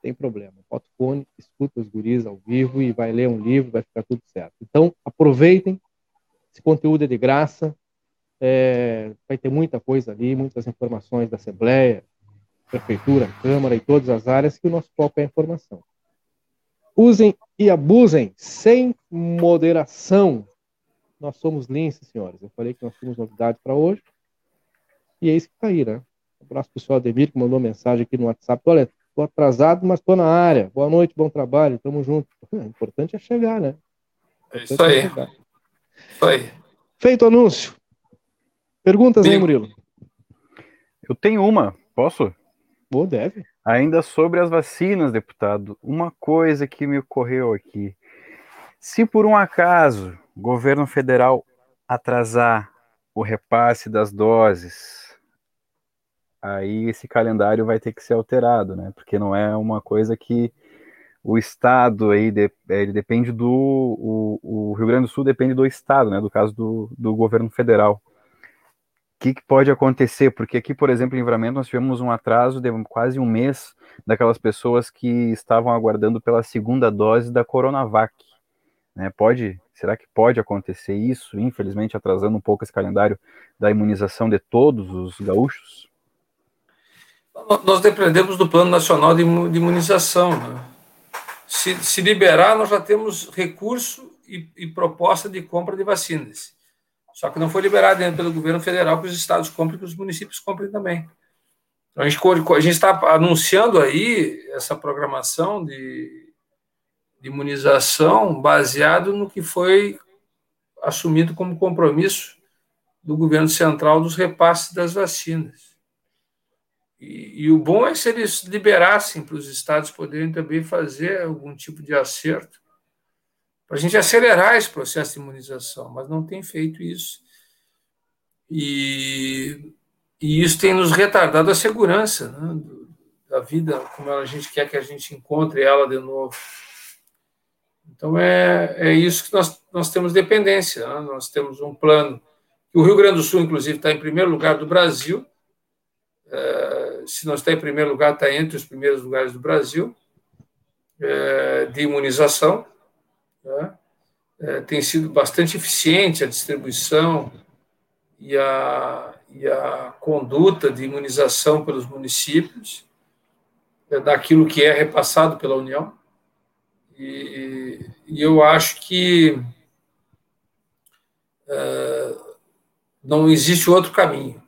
Speaker 5: Tem problema. Bota o fone, escuta os guris ao vivo e vai ler um livro, vai ficar tudo certo. Então, aproveitem. Esse conteúdo é de graça. É, vai ter muita coisa ali, muitas informações da Assembleia, Prefeitura, Câmara e todas as áreas que o nosso foco é a informação. Usem e abusem sem moderação. Nós somos lince, senhores. Eu falei que nós temos novidades para hoje. E é isso que está aí, né? Um abraço para o senhor Ademir, que mandou mensagem aqui no WhatsApp. Olha, estou atrasado, mas estou na área. Boa noite, bom trabalho, tamo junto. O importante é chegar, né?
Speaker 8: É isso aí. É isso aí.
Speaker 5: Feito o anúncio. Perguntas aí, Murilo?
Speaker 6: Eu tenho uma, posso?
Speaker 5: Ou deve.
Speaker 6: Ainda sobre as vacinas, deputado, uma coisa que me ocorreu aqui. Se por um acaso governo federal atrasar o repasse das doses, aí esse calendário vai ter que ser alterado, né? Porque não é uma coisa que o estado aí de, ele depende do o, o, Rio Grande do Sul depende do estado, né? Do caso do, do governo federal que, que, pode acontecer? Porque aqui, por exemplo, em Livramento, nós tivemos um atraso de quase um mês daquelas pessoas que estavam aguardando pela segunda dose da Coronavac. Né? Pode, será que pode acontecer isso, infelizmente atrasando um pouco esse calendário da imunização de todos os gaúchos?
Speaker 8: Nós dependemos do Plano Nacional de Imunização. Né? Se, se liberar, nós já temos recurso e, e proposta de compra de vacinas. Só que não foi liberado ainda pelo governo federal que os estados comprem, que os municípios comprem também. Então, a gente está anunciando aí essa programação de, de imunização baseado no que foi assumido como compromisso do governo central dos repasses das vacinas. E, e, o bom é se eles liberassem para os estados poderem também fazer algum tipo de acerto para a gente acelerar esse processo de imunização, mas não tem feito isso. E, e isso tem nos retardado a segurança né, da vida, como a gente quer que a gente encontre ela de novo. Então, é, é isso que nós, nós temos dependência. Né? Nós temos um plano o Rio Grande do Sul, inclusive, está em primeiro lugar do Brasil. É, se não está em primeiro lugar, está entre os primeiros lugares do Brasil é, de imunização. Né? É, tem sido bastante eficiente a distribuição e a, e a conduta de imunização pelos municípios é, daquilo que é repassado pela União. E, e eu acho que é, não existe outro caminho.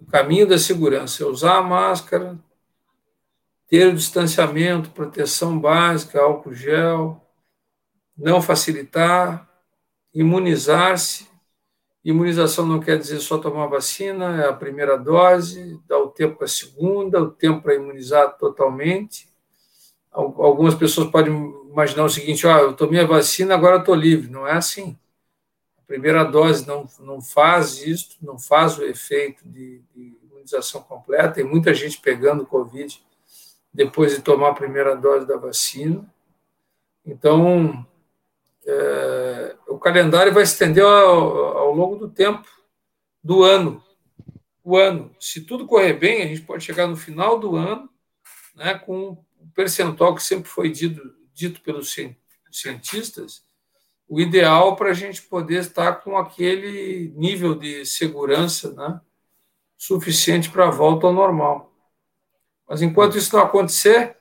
Speaker 8: O caminho da segurança é usar a máscara, ter o distanciamento, proteção básica, álcool gel, não facilitar, imunizar-se. Imunização não quer dizer só tomar vacina, é a primeira dose, dá o tempo para a segunda, o tempo para imunizar totalmente. Algumas pessoas podem imaginar o seguinte: ah, eu tomei a vacina, agora estou livre. Não é assim. A primeira dose não, não faz isso, não faz o efeito de, de imunização completa. Tem muita gente pegando Covid depois de tomar a primeira dose da vacina. Então, é, o calendário vai estender ao, ao, longo do tempo, do ano. O ano. Se tudo correr bem, a gente pode chegar no final do ano né, com percentual que sempre foi dito, dito pelos cientistas, o ideal para a gente poder estar com aquele nível de segurança né, suficiente para a volta ao normal. Mas enquanto isso não acontecer,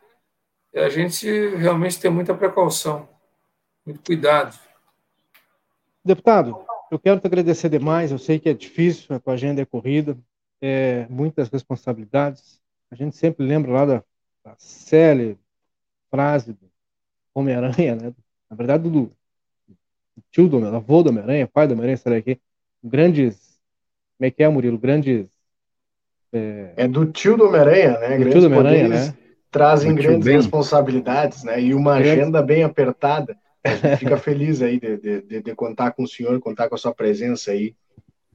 Speaker 8: a gente realmente tem muita precaução. Muito cuidado.
Speaker 5: Deputado, eu quero te agradecer demais. Eu sei que é difícil, a tua agenda é corrida, é, muitas responsabilidades. A gente sempre lembra lá da, da célebre frase do Homem-Aranha, né? Na verdade, do, do tio do avô do Homem-Aranha, pai do Homem-Aranha, será que grandes. Como é que é, Murilo? Grandes.
Speaker 9: É, é do tio do Homem-Aranha, né?
Speaker 5: Do tio do Homem-Aranha, né?
Speaker 9: Trazem grandes responsabilidades, né? E uma agenda bem apertada. A fica feliz aí de, de, de, contar com o senhor, contar com a sua presença aí.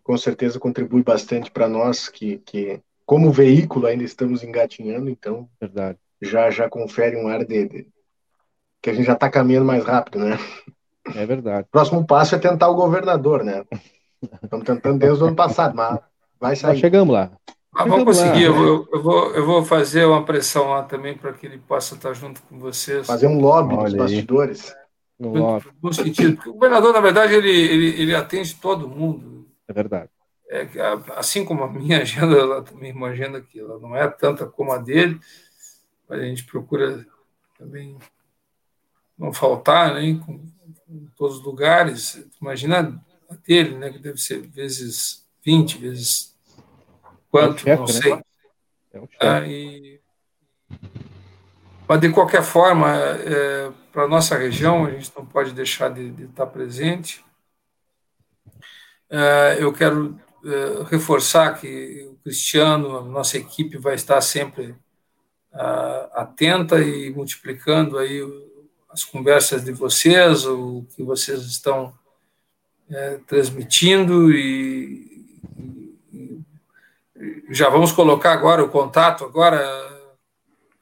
Speaker 9: Com certeza contribui bastante para nós que, que, como veículo, ainda estamos engatinhando, então
Speaker 5: Verdade.
Speaker 9: já já confere um ar de, de que a gente já está caminhando mais rápido, né?
Speaker 5: É verdade.
Speaker 9: Próximo passo é tentar o governador, né? Estamos tentando desde o ano passado, mas vai sair. Nós
Speaker 5: chegamos lá.
Speaker 8: Ah, vamos conseguir. Eu vou, eu, vou, eu vou fazer uma pressão lá também para que ele possa estar junto com vocês.
Speaker 9: Fazer um lobby Olha nos bastidores.
Speaker 8: No bom sentido. o governador, na verdade, ele, ele, ele atende todo mundo.
Speaker 5: É verdade.
Speaker 8: É, assim como a minha agenda, ela também é uma agenda que ela não é tanta como a dele, mas a gente procura também não faltar, né, em, em todos os lugares. Imagina a dele, né, que deve ser vezes 20, vezes quanto, é chefe, não né? sei. Né? É ah, e... Mas, de qualquer forma, é, para a nossa região, a gente não pode deixar de, de estar presente. É, eu quero é, reforçar que o Cristiano, a nossa equipe, vai estar sempre é, atenta e multiplicando aí as conversas de vocês, o que vocês estão é, transmitindo e, e, já vamos colocar agora o contato agora,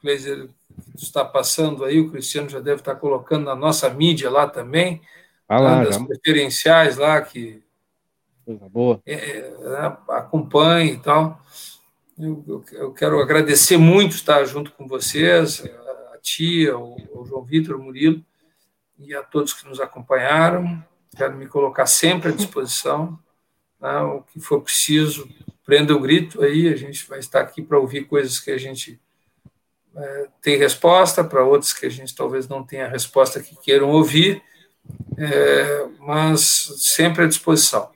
Speaker 8: Kleiser, está passando aí, o Cristiano já deve estar colocando na nossa mídia lá também, ah lá, das já. preferenciais lá que
Speaker 5: Coisa boa.
Speaker 8: É, é, acompanhe e tal. Eu, eu, eu, quero agradecer muito estar junto com vocês, a tia, o, João Vitor, Murilo, e a todos que nos acompanharam. Quero me colocar sempre à disposição. Né, o que for preciso, prenda o grito aí, a gente vai estar aqui para ouvir coisas que a gente é, tem resposta, para outras que a gente talvez não tenha resposta que queiram ouvir, é, mas sempre à disposição.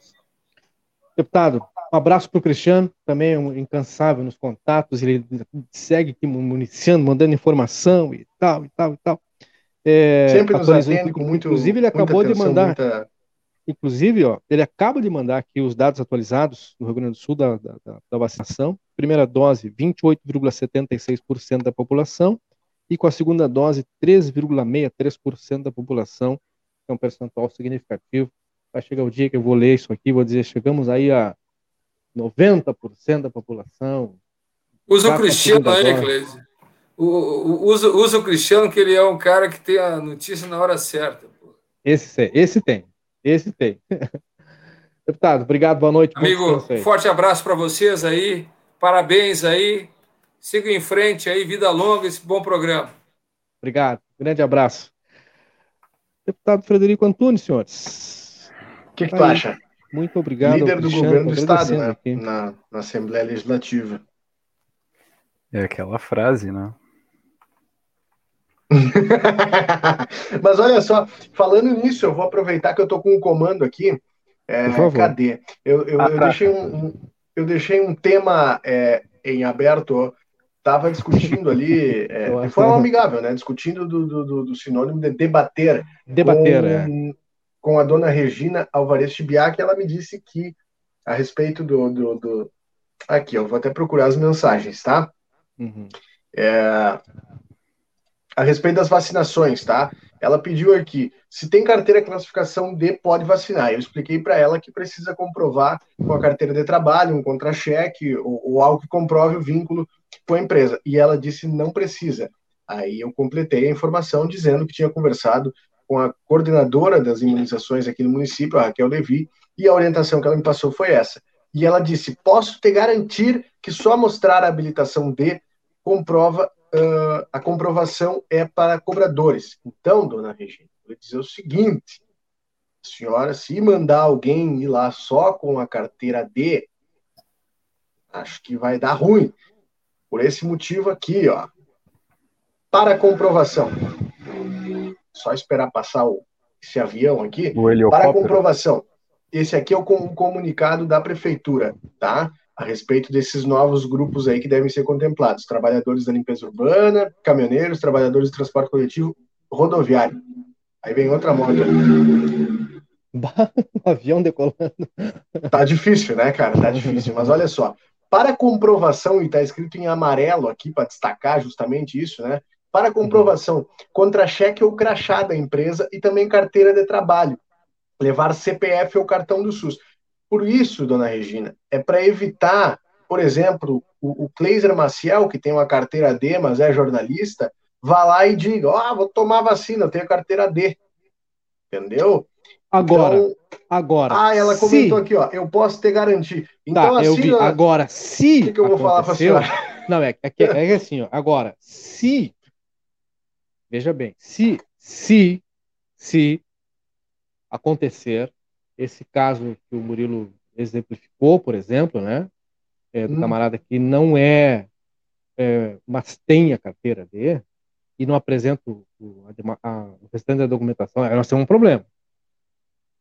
Speaker 5: Deputado, um abraço para o Cristiano, também um incansável nos contatos, ele segue aqui municiando, mandando informação e tal, e tal, e tal.
Speaker 9: É, Sempre nos atende com muito
Speaker 5: Inclusive, ele acabou atenção, de mandar. Muita... Inclusive, ó, ele acaba de mandar aqui os dados atualizados no Rio Grande do Sul da, da, da vacinação. Primeira dose, 28,76% da população, e com a segunda dose, 3,63% da população, que é um percentual significativo vai chegar o dia que eu vou ler isso aqui, vou dizer, chegamos aí a 90% da população.
Speaker 8: Usa o Cristiano aí, Cleide. Usa, usa o Cristiano, que ele é um cara que tem a notícia na hora certa.
Speaker 5: Esse, esse tem, esse tem. Deputado, obrigado, boa noite.
Speaker 8: Amigo, forte abraço para vocês aí, parabéns aí, siga em frente aí, vida longa, esse bom programa.
Speaker 5: Obrigado, grande abraço. Deputado Frederico Antunes, senhores
Speaker 9: que, que tu acha?
Speaker 5: Muito obrigado.
Speaker 9: Líder do governo do Estado, né? Na, na Assembleia Legislativa.
Speaker 6: É aquela frase, né?
Speaker 9: Mas olha só, falando nisso, eu vou aproveitar que eu estou com um comando aqui. É, cadê? Eu, eu, eu, deixei um, eu deixei um tema é, em aberto. Estava discutindo ali, é, de forma amigável, né? Discutindo do, do, do sinônimo de debater.
Speaker 5: Debater,
Speaker 9: com,
Speaker 5: é
Speaker 9: com a dona Regina Alvarez Tibiac, ela me disse que, a respeito do, do, do... Aqui, eu vou até procurar as mensagens, tá? Uhum. É... A respeito das vacinações, tá? Ela pediu aqui, se tem carteira classificação D, pode vacinar. Eu expliquei para ela que precisa comprovar com a carteira de trabalho, um contra-cheque ou, ou algo que comprove o vínculo com a empresa. E ela disse não precisa. Aí eu completei a informação dizendo que tinha conversado com a coordenadora das imunizações aqui no município, a Raquel Levi, e a orientação que ela me passou foi essa. E ela disse: posso te garantir que só mostrar a habilitação D comprova uh, a comprovação é para cobradores. Então, dona Regina, vou dizer o seguinte: a senhora, se mandar alguém ir lá só com a carteira D, acho que vai dar ruim. Por esse motivo aqui, ó. Para comprovação só esperar passar o, esse avião aqui, para comprovação. Esse aqui é o comunicado da prefeitura, tá? A respeito desses novos grupos aí que devem ser contemplados: trabalhadores da limpeza urbana, caminhoneiros, trabalhadores de transporte coletivo, rodoviário. Aí vem outra moto.
Speaker 5: avião decolando.
Speaker 9: Tá difícil, né, cara? Tá difícil. Mas olha só, para comprovação, e tá escrito em amarelo aqui para destacar justamente isso, né? Para comprovação, contra-cheque ou crachá da empresa e também carteira de trabalho, levar CPF ou cartão do SUS. Por isso, dona Regina, é para evitar, por exemplo, o, o Kleiser Maciel, que tem uma carteira D, mas é jornalista, vá lá e diga: Ó, oh, vou tomar vacina, eu tenho carteira D. Entendeu?
Speaker 5: Agora, então, agora.
Speaker 9: Ah, ela comentou se... aqui, ó. Eu posso te garantir. Então,
Speaker 5: tá, assim. Eu vi. Agora, se.
Speaker 9: O que, que eu vou falar para a senhora?
Speaker 5: Não, é, é, é assim, ó. Agora, se Veja bem, se, se, se acontecer esse caso que o Murilo exemplificou, por exemplo, né? É, do
Speaker 9: Hum.
Speaker 5: camarada que não é, é, mas tem a carteira D e não apresenta o, a a- o restante da documentação, aí nós temos um problema.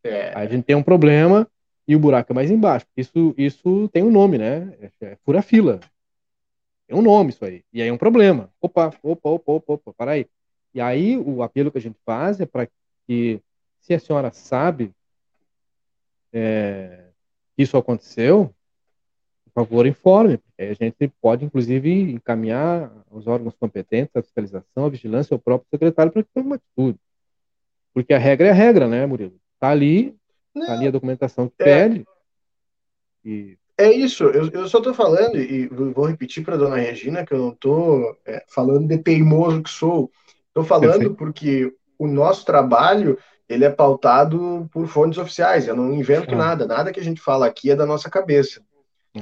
Speaker 9: É,
Speaker 5: Aí a gente tem um problema e o buraco é mais embaixo. Isso, isso tem um nome, né? É, é fura-fila. Tem um nome isso aí. E aí é um problema. Opa, opa, opa, opa, opa, para aí. E aí o apelo que a gente faz é para que, se a senhora sabe é, que isso aconteceu, por favor, informe. a gente pode, inclusive, encaminhar aos órgãos competentes, a fiscalização, a vigilância, ao próprio secretário para que tome uma atitude. Porque a regra é a regra, né, Murilo? Tá ali, tá ali a documentação que
Speaker 9: É.
Speaker 5: pede. E
Speaker 9: É isso, eu, eu só tô falando, e vou repetir para dona Regina, que eu não tô é, falando de teimoso que sou. Tô falando porque o nosso trabalho, ele é pautado por fontes oficiais, eu não invento
Speaker 5: Ah.
Speaker 9: nada, nada que a gente fala aqui é da nossa cabeça.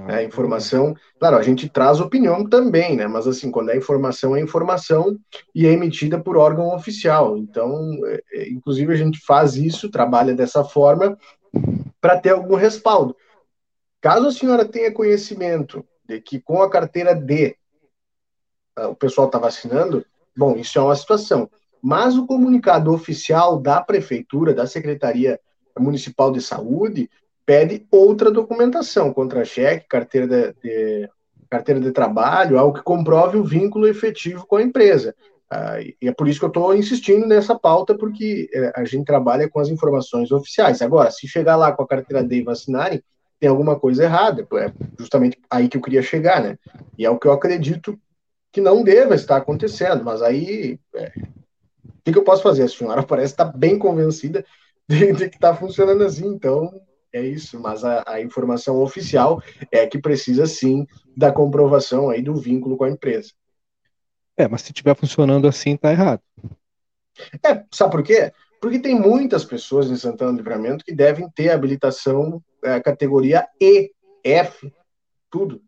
Speaker 5: ah,
Speaker 9: É, informação, claro, a gente traz opinião também, né? Mas assim, quando é informação, é informação e é emitida por órgão oficial. Então, é, é, inclusive, a gente faz isso, trabalha dessa forma para ter algum respaldo. Caso a senhora tenha conhecimento de que com a carteira D ah, o pessoal está vacinando, bom, isso é uma situação. Mas o comunicado oficial da prefeitura, da Secretaria Municipal de Saúde, pede outra documentação, contra-cheque, carteira de, de- carteira de trabalho, algo que comprove o vínculo efetivo com a empresa. Ah, e é por isso que eu estou insistindo nessa pauta, porque eh, a gente trabalha com as informações oficiais. Agora, se chegar lá com a carteira D e vacinarem, tem alguma coisa errada. É justamente aí que eu queria chegar, né? E é o que eu acredito que não deva estar acontecendo. Mas aí, é, o que, que eu posso fazer? A senhora parece estar bem convencida de, de que está funcionando assim. Então, é isso. Mas a, a informação oficial é que precisa sim da comprovação aí do vínculo com a empresa.
Speaker 5: É, mas se estiver funcionando assim, tá errado.
Speaker 9: É, sabe por quê? Porque tem muitas pessoas em Santana do Livramento que devem ter habilitação é, categoria E, F, tudo,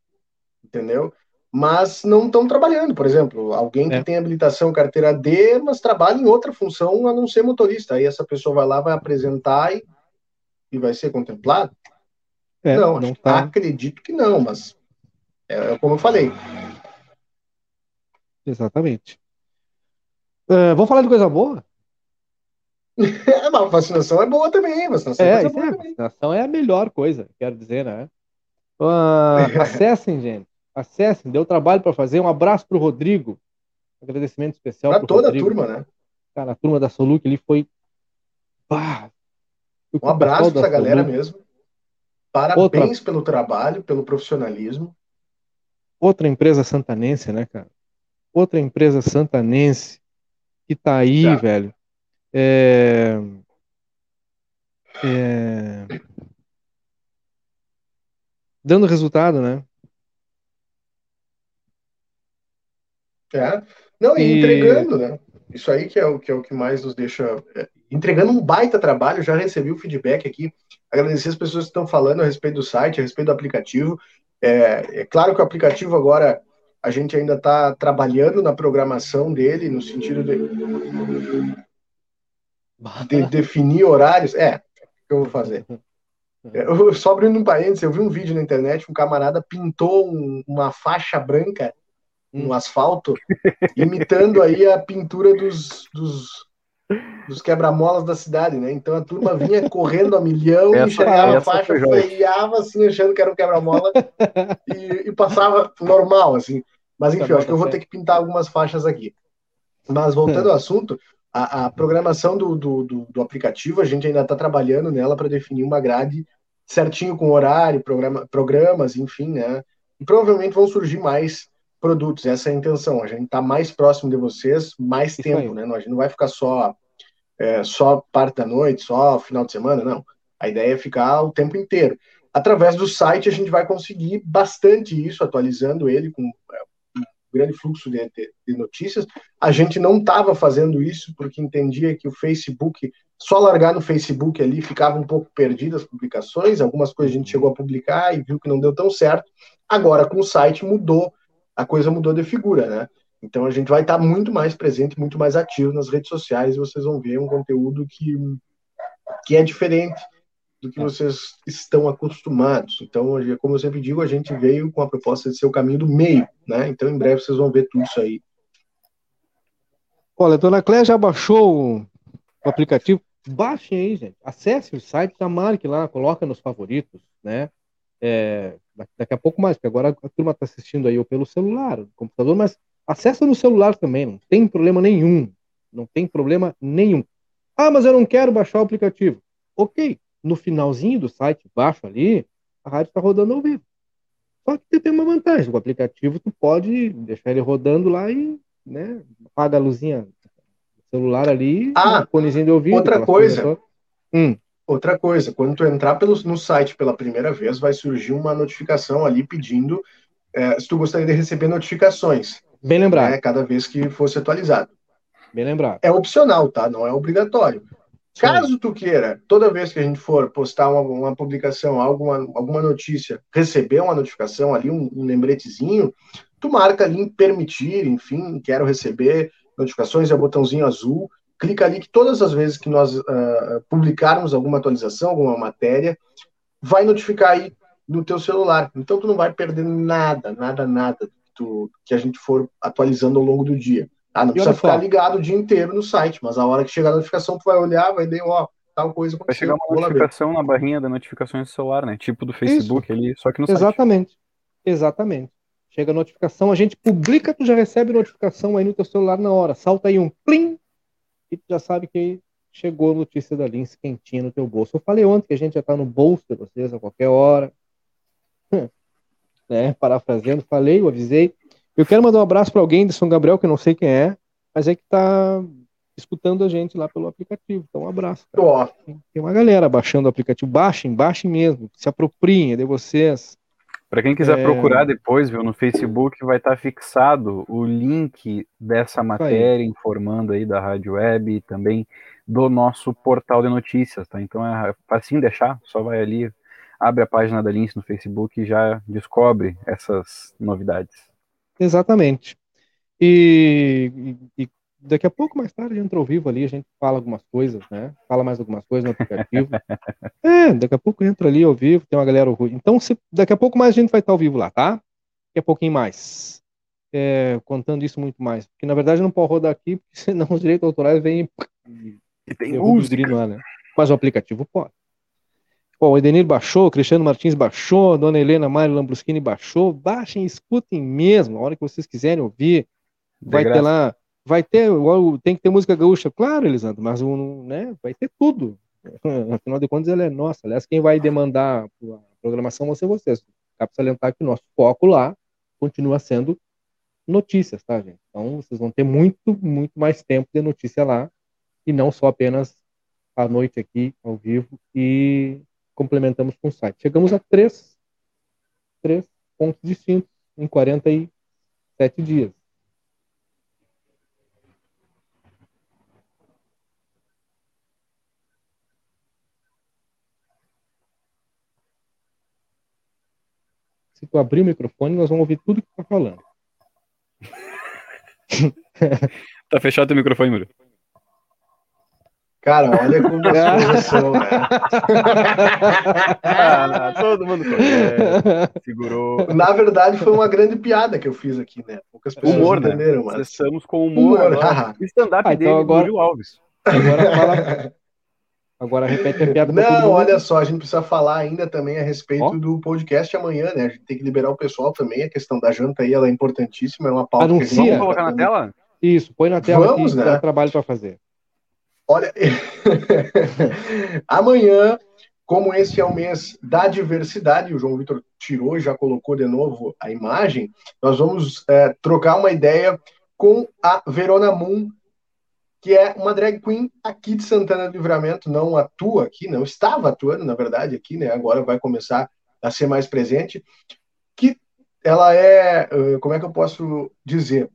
Speaker 9: entendeu? Mas não estão trabalhando, por exemplo, alguém que
Speaker 5: É.
Speaker 9: tem habilitação carteira D, mas trabalha em outra função a não ser motorista. Aí essa pessoa vai lá, vai apresentar e, e vai ser contemplado?
Speaker 5: É,
Speaker 9: não,
Speaker 5: não tá.
Speaker 9: acredito que não, mas é, é como eu falei.
Speaker 5: Exatamente. Vamos falar de coisa boa?
Speaker 9: É, mas a vacinação é boa também, vacinação é,
Speaker 5: É,
Speaker 9: boa
Speaker 5: é,
Speaker 9: também.
Speaker 5: vacinação é a melhor coisa, quero dizer, né? Ah, acessem, gente. Acessem, deu trabalho para fazer. Um abraço pro Rodrigo. Agradecimento especial
Speaker 9: Pra
Speaker 5: pro
Speaker 9: toda a
Speaker 5: Rodrigo.
Speaker 9: turma, né?
Speaker 5: Cara, a turma da Soluc ali foi. O que
Speaker 9: Um
Speaker 5: o
Speaker 9: abraço
Speaker 5: da
Speaker 9: pra essa galera
Speaker 5: Soluc-
Speaker 9: mesmo. Parabéns pelo trabalho, pelo profissionalismo.
Speaker 5: Outra empresa santanense, né, cara? Outra empresa santanense que tá aí,
Speaker 9: Tá.
Speaker 5: velho. É... é, Dando resultado, né?
Speaker 9: É. Não, e
Speaker 5: E-
Speaker 9: entregando, né? Isso aí que é o que, é o que mais nos deixa. é, entregando um baita trabalho, já recebi o feedback aqui. Agradecer as pessoas que estão falando a respeito do site, a respeito do aplicativo. É, é claro que o aplicativo agora a gente ainda está trabalhando na programação dele, no sentido de, de definir horários. É, o que eu vou fazer? Eu, só abrindo um parênteses, eu vi um vídeo na internet, um camarada pintou um- uma faixa branca no asfalto, imitando aí a pintura dos, dos, dos quebra-molas da cidade, né? Então a turma vinha correndo a milhão,
Speaker 6: Essa-
Speaker 9: enxergava a faixa, freava assim, achando que era um quebra-mola e, e passava normal, assim. Mas enfim, acho que eu vou ter que pintar algumas faixas aqui. Mas voltando ao assunto, a, a programação do, do, do, do aplicativo, a gente ainda está trabalhando nela para definir uma grade certinho com horário, programa, programas, enfim, né? E provavelmente vão surgir mais produtos, essa é a intenção. A gente está mais próximo de vocês, mais
Speaker 5: Isso
Speaker 9: tempo,
Speaker 5: aí.
Speaker 9: né? A gente não vai ficar só, é, só parte da noite, só final de semana, não. A ideia é ficar o tempo inteiro. Através do site, a gente vai conseguir bastante isso, atualizando ele com é, um grande fluxo de, de- de notícias. A gente não estava fazendo isso porque entendia que o Facebook, só largar no Facebook ali, ficava um pouco perdido as publicações. Algumas coisas a gente chegou a publicar e viu que não deu tão certo. Agora, com o site, mudou, a coisa mudou de figura, né? Então a gente vai estar muito mais presente, muito mais ativo nas redes sociais e vocês vão ver um conteúdo que, que é diferente do que vocês estão acostumados. Então, como eu sempre digo, a gente veio com a proposta de ser o caminho do meio, né? Então, em breve vocês vão ver tudo isso aí.
Speaker 5: Olha, a dona Cléia já baixou o aplicativo. Baixem aí, gente. Acesse o site da Mark lá, coloca nos favoritos, né? É, daqui a pouco mais, porque agora a turma está assistindo aí ou pelo celular, no computador, mas acessa no celular também, não tem problema nenhum. Não tem problema nenhum. Ah, mas eu não quero baixar o aplicativo. Ok, no finalzinho do site, baixo ali, a rádio está rodando ao vivo. Só que tem uma vantagem, o aplicativo tu pode deixar ele rodando lá e né, apaga a luzinha do celular ali,
Speaker 9: ah,
Speaker 5: fonezinho de ouvido.
Speaker 9: Outra coisa, hum. Outra coisa, quando tu entrar pelo, no site pela primeira vez, vai surgir uma notificação ali pedindo é, se tu gostaria de receber notificações.
Speaker 5: Bem lembrado.
Speaker 9: Né, cada vez que fosse atualizado.
Speaker 5: Bem lembrado.
Speaker 9: É opcional, tá? Não é obrigatório. Caso tu queira, toda vez que a gente for postar uma, uma publicação, alguma, alguma notícia, receber uma notificação ali, um, um lembretezinho, tu marca ali em permitir, enfim, quero receber notificações, é o botãozinho azul, clica ali que todas as vezes que nós uh, publicarmos alguma atualização, alguma matéria, vai notificar aí no teu celular. Então tu não vai perder nada, nada, nada tu, que a gente for atualizando ao longo do dia. Ah, não precisa ficar ligado o dia inteiro no site, mas a hora que chegar a notificação, tu vai olhar, vai ler, ó, tal coisa
Speaker 6: Vai chegar uma notificação na barrinha da notificações do celular, né? Tipo do Facebook Isso. ali, só que no
Speaker 5: Exatamente. Site. Exatamente. Chega a notificação, a gente publica, tu já recebe notificação aí no teu celular na hora. Salta aí um plim e tu já sabe que chegou a notícia da Lins quentinha no teu bolso. Eu falei ontem que a gente já tá no bolso de vocês a qualquer hora. né? Parafraseando, falei, eu avisei. Eu quero mandar um abraço para alguém de São Gabriel, que eu não sei quem é, mas é que está escutando a gente lá pelo aplicativo. Então, um abraço. Cara. Tem uma galera baixando o aplicativo. Baixem, baixem mesmo. Se apropriem de vocês.
Speaker 6: Para quem quiser é... procurar depois, viu, no Facebook vai estar tá fixado o link dessa matéria aí. informando aí da Rádio Web e também do nosso portal de notícias, tá? Então é facinho deixar, só vai ali, abre a página da Links no Facebook e já descobre essas novidades.
Speaker 5: Exatamente. E, e, e, daqui a pouco, mais tarde, entra ao vivo ali, a gente fala algumas coisas, né? Fala mais algumas coisas no aplicativo. é, daqui a pouco entra ali ao vivo, tem uma galera ruim. Então, se, daqui a pouco mais a gente vai estar ao vivo lá, tá? Daqui a pouquinho mais. É, contando isso muito mais. Porque na verdade não pode rodar aqui, porque senão os direitos autorais vêm
Speaker 6: e tem música.
Speaker 5: Lá, né? Mas o aplicativo pode. Bom, o Edenir baixou, o Cristiano Martins baixou, a Dona Helena Mário Lambruschini baixou. Baixem, escutem mesmo, a hora que vocês quiserem ouvir. Vai ter lá, vai ter, tem que ter música gaúcha, claro, Elisandro, mas um, né, vai ter tudo. Afinal de contas, ela é nossa. Aliás, quem vai demandar a programação vão ser vocês. Cabe salientar que o nosso foco lá continua sendo notícias, tá, gente? Então, vocês vão ter muito, muito mais tempo de notícia lá e não só apenas à noite aqui, ao vivo, e complementamos com o site. Chegamos a três, três pontos distintos em 47 dias. Se tu abrir o microfone, nós vamos ouvir tudo que tu tá falando.
Speaker 6: tá fechado o microfone, Muro.
Speaker 9: Cara, olha como as são, né?
Speaker 6: ah, todo mundo conhece, segurou.
Speaker 9: Na verdade, foi uma grande piada que eu fiz aqui, né? Poucas pessoas
Speaker 6: humor,
Speaker 9: né? entenderam,
Speaker 6: né? mas... Estamos com humor. humor
Speaker 9: o
Speaker 6: stand-up ah, então dele, agora... Júlio Alves.
Speaker 5: Agora fala... Agora repete a piada.
Speaker 9: Não, olha só, a gente precisa falar ainda também a respeito oh. do podcast amanhã, né? A gente tem que liberar o pessoal também. A questão da janta aí, ela é importantíssima, é uma pauta
Speaker 5: Anuncia.
Speaker 6: que a gente... Vamos colocar na tela?
Speaker 5: Isso, põe na tela Vamos, aqui, né? dá trabalho para fazer.
Speaker 9: Olha, amanhã, como esse é o mês da diversidade, o João Vitor tirou e já colocou de novo a imagem, nós vamos é, trocar uma ideia com a Verona Moon, que é uma drag queen aqui de Santana do Livramento, não atua aqui, não estava atuando, na verdade, aqui, né? Agora vai começar a ser mais presente. Que ela é, como é que eu posso dizer?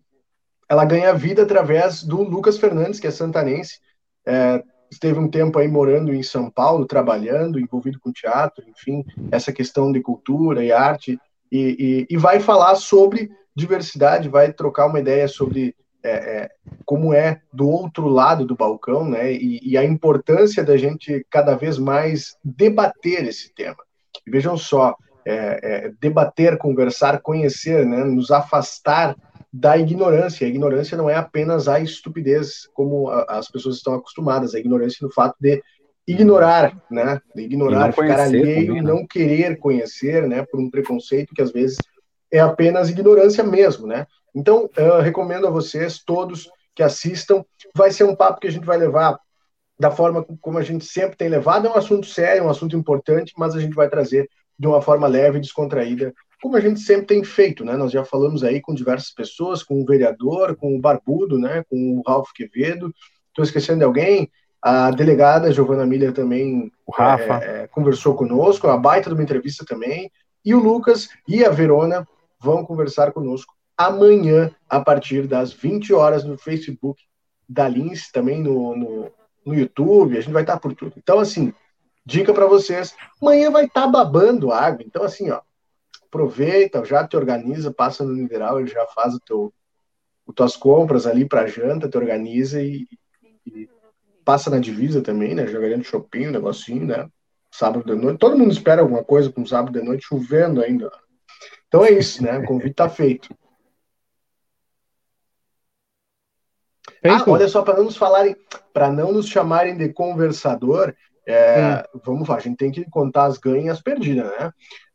Speaker 9: Ela ganha vida através do Lucas Fernandes, que é santanense, é, esteve um tempo aí morando em São Paulo, trabalhando, envolvido com teatro, enfim, essa questão de cultura e arte, e, e, e vai falar sobre diversidade, vai trocar uma ideia sobre é, é, como é do outro lado do balcão, né? E, e, a importância da gente cada vez mais debater esse tema. E vejam só, é, é, debater, conversar, conhecer, né? Nos afastar da ignorância. A ignorância não é apenas a estupidez, como a, as pessoas estão acostumadas. A ignorância no fato de ignorar, né? De ignorar, ficar alheio, também, né? não querer conhecer, né? Por um preconceito que às vezes é apenas ignorância mesmo, né? Então, eu recomendo a vocês todos que assistam. Vai ser um papo que a gente vai levar da forma como a gente sempre tem levado. É um assunto sério, um assunto importante, mas a gente vai trazer de uma forma leve e descontraída, como a gente sempre tem feito, né? Nós já falamos aí com diversas pessoas, com o vereador, com o Barbudo, né? Com o Ralph Quevedo. Estou esquecendo de alguém? A delegada Giovana Miller também. É, é, conversou conosco, a baita de uma entrevista também. E o Lucas e a Verona vão conversar conosco amanhã, a partir das 20 horas, no Facebook da Lins, também no, no, no YouTube. A gente vai estar por tudo. Então, assim, dica para vocês: amanhã vai estar babando água. Então, assim, ó, aproveita, já te organiza, passa no mineral, ele já faz o teu, as tuas compras ali para janta, te organiza e, e passa na divisa também, né? Jogaria no shopping, um negocinho, né? Sábado de noite. Todo mundo espera alguma coisa com sábado de noite, chovendo ainda. Então é isso, né? O convite tá feito. Ah, olha só, para não nos falarem, para não nos chamarem de conversador, é, hum. vamos lá, a gente tem que contar as ganhas e as perdidas, né?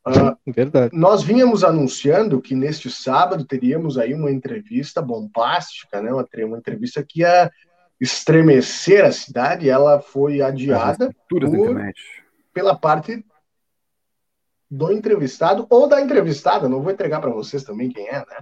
Speaker 5: Uh, Verdade.
Speaker 9: Nós vínhamos anunciando que neste sábado teríamos aí uma entrevista bombástica, né? Uma, uma entrevista que ia estremecer a cidade, ela foi adiada por, pela parte do entrevistado ou da entrevistada, não vou entregar para vocês também quem é, né?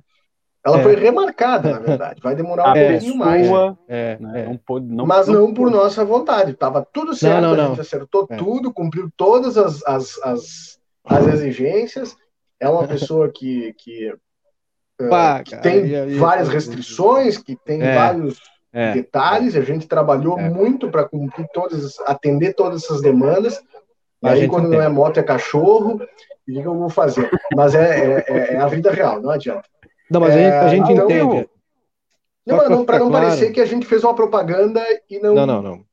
Speaker 9: Ela é. foi remarcada, na verdade. Vai demorar um é, pouquinho mais.
Speaker 5: É, né?
Speaker 9: não pode, não, Mas não, por nossa vontade. Tava tudo certo, não, não, a gente acertou é. tudo, cumpriu todas as, as, as, as, exigências. É uma pessoa que, que, Pá, que tem várias restrições, que tem é. vários é. detalhes. A gente trabalhou é. muito para cumprir todas, atender todas essas demandas. E aí, quando não é moto, é cachorro. o que eu vou fazer? Mas é, é, é, a vida real, não adianta.
Speaker 5: Não, mas a gente, a gente então, entende.
Speaker 9: Não, não para não claro. parecer que a gente fez uma propaganda e não.
Speaker 5: Não, não, não.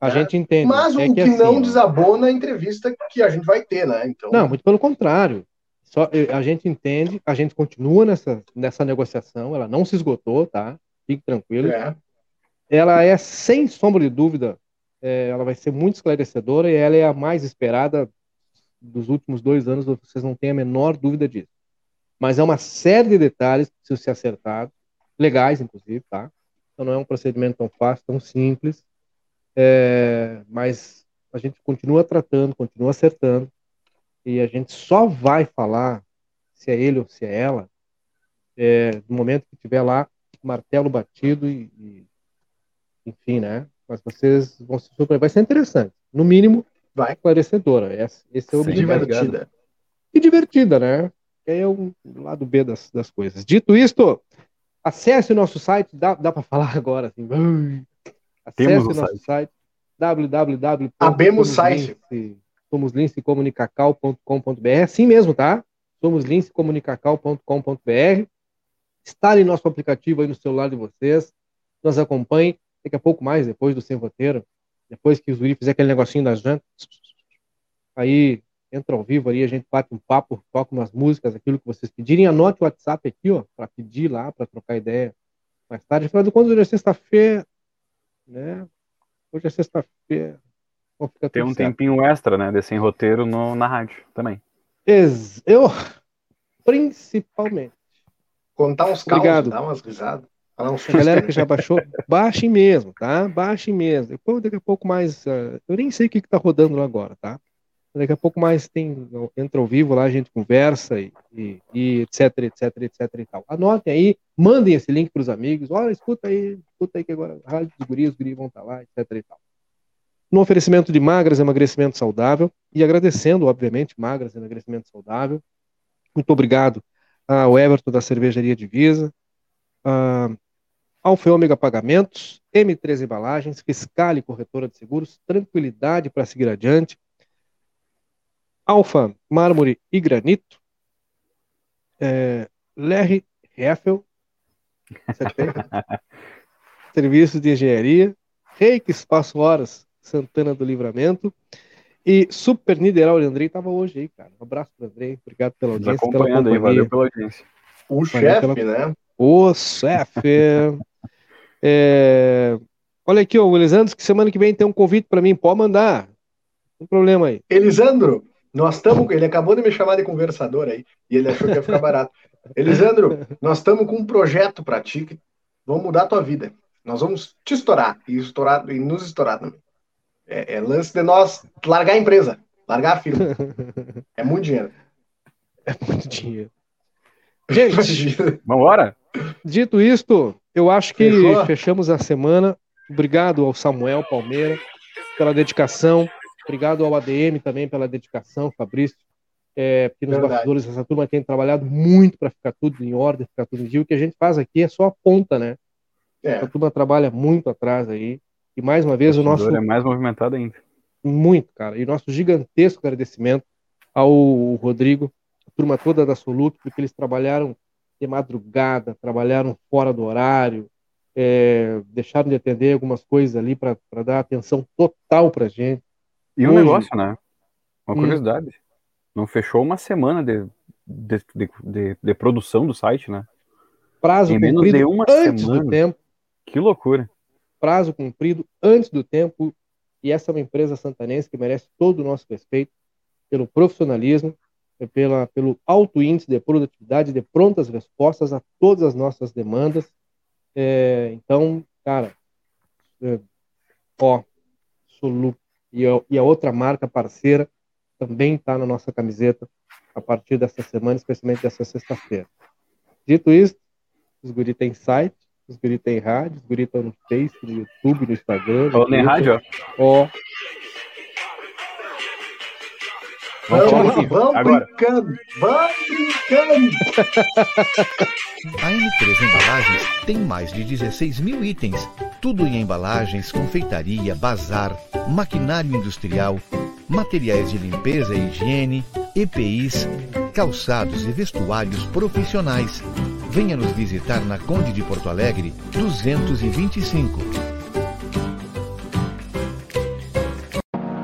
Speaker 5: A gente entende.
Speaker 9: Mas o que, que assim, não desabona a entrevista que a gente vai ter, né? Então...
Speaker 5: Não, muito pelo contrário. Só, a gente entende, a gente continua nessa, nessa negociação, ela não se esgotou, tá? Fique tranquilo. É. Ela é, sem sombra de dúvida, é, ela vai ser muito esclarecedora e ela é a mais esperada dos últimos dois anos, vocês não têm a menor dúvida disso. Mas é uma série de detalhes que precisam ser acertados, legais, inclusive, tá? Então não é um procedimento tão fácil, tão simples, é, mas a gente continua tratando, continua acertando, e a gente só vai falar se é ele ou se é ela é, no momento que tiver lá martelo batido e, e enfim, né? Mas vocês vão se surpreender. Vai ser interessante. No mínimo, vai esclarecedora. Esse, esse é o
Speaker 9: objetivo. Divertida.
Speaker 5: E divertida, né? É o lado B das, das coisas. Dito isto, acesse o nosso site. Dá, dá para falar agora assim. Acesse Temos o nosso site, site www.
Speaker 9: Abemos site.
Speaker 5: somoslincecomunicacau.com.br. Assim mesmo, tá? somoslincecomunicacau.com.br. Instalem nosso aplicativo aí no celular de vocês. Nos acompanhem daqui a pouco mais, depois do sem roteiro, depois que o Zuri fizer aquele negocinho das jantas, aí entra ao vivo aí, a gente bate um papo, toca umas músicas, aquilo que vocês pedirem, anote o WhatsApp aqui, ó, para pedir lá, para trocar ideia mais tarde. Afinal de contas, hoje é sexta-feira, né? Hoje é sexta-feira.
Speaker 6: Tem um certo. tempinho extra, né, desse sem roteiro no, na rádio também.
Speaker 5: Ex eu, principalmente.
Speaker 9: Contar uns Obrigado. dar umas risadas.
Speaker 5: A galera que já baixou, baixem mesmo, tá? Baixem mesmo. Depois, daqui a pouco mais. Uh, eu nem sei o que, que tá rodando lá agora, tá? Daqui a pouco mais tem. Entra ao vivo lá, a gente conversa e, e, e etc, etc, etc e tal. Anotem aí, mandem esse link para os amigos. Olha, escuta aí, escuta aí que agora a Rádio dos Guris, os guris vão estar tá lá, etc e tal. No oferecimento de Magras, emagrecimento saudável. E agradecendo, obviamente, Magras, emagrecimento saudável. Muito obrigado ao Everton da Cervejaria Divisa, uh, Alfa Ômega Pagamentos, M3 Embalagens, Fiscale Corretora de Seguros, Tranquilidade para seguir adiante, Alfa Mármore e Granito, é, Lerre Heffel, Serviços de engenharia, Reiki Espaço Horas, Santana do Livramento. E Super Nideral, o Andrei estava hoje aí, cara. Um abraço para Andrei, obrigado pela audiência.
Speaker 6: Nos acompanhando aí, valeu pela audiência.
Speaker 9: O chefe, pela... né?
Speaker 5: O chefe. é... Olha aqui, ó, o Elisandro, que semana que vem tem um convite para mim, pode mandar. Não tem problema aí.
Speaker 9: Elisandro, nós estamos. Ele acabou de me chamar de conversador aí, e ele achou que ia ficar barato. Elisandro, nós estamos com um projeto para ti que vamos mudar a tua vida. Nós vamos te estourar e estourar e nos estourar também. É, é lance de nós largar a empresa, largar a firma. É muito dinheiro.
Speaker 5: É muito dinheiro. Gente,
Speaker 6: vamos embora?
Speaker 5: Dito isto, eu acho que Fechou? fechamos a semana. Obrigado ao Samuel Palmeira pela dedicação. Obrigado ao ADM também pela dedicação, Fabrício. É, porque nos Verdade. bastidores essa turma tem trabalhado muito para ficar tudo em ordem, ficar tudo em dia. O que a gente faz aqui é só a ponta, né? É. A turma trabalha muito atrás aí. E mais uma vez o, o nosso.
Speaker 6: é mais movimentado ainda.
Speaker 5: Muito, cara. E nosso gigantesco agradecimento ao Rodrigo, a turma toda da Soluc, porque eles trabalharam de madrugada, trabalharam fora do horário, é, deixaram de atender algumas coisas ali para dar atenção total para gente.
Speaker 6: E um Hoje, negócio, né? Uma hum. curiosidade. Hum. Não fechou uma semana de, de, de, de, produção do site, né?
Speaker 5: Prazo em menos de uma antes semana. do tempo.
Speaker 6: Que loucura.
Speaker 5: Prazo cumprido antes do tempo. E essa é uma empresa santanense que merece todo o nosso respeito pelo profissionalismo, pela, pelo alto índice de produtividade, de prontas respostas a todas as nossas demandas. É, então, cara, é, ó, Solup e a, e a outra marca parceira também está na nossa camiseta a partir dessa semana, especialmente dessa sexta-feira. Dito isso, os guri tem site, os guri tem rádio, os guri estão no Face, no YouTube, no Instagram.
Speaker 6: Falando em rádio,
Speaker 5: ó.
Speaker 9: Vamos, vamos, vamos Agora. brincando, vamos brincando.
Speaker 1: A M3 Embalagens tem mais de 16 mil itens, tudo em embalagens, confeitaria, bazar, maquinário industrial, materiais de limpeza e higiene, EPIs, calçados e vestuários profissionais. Venha nos visitar na Conde de Porto Alegre, 225.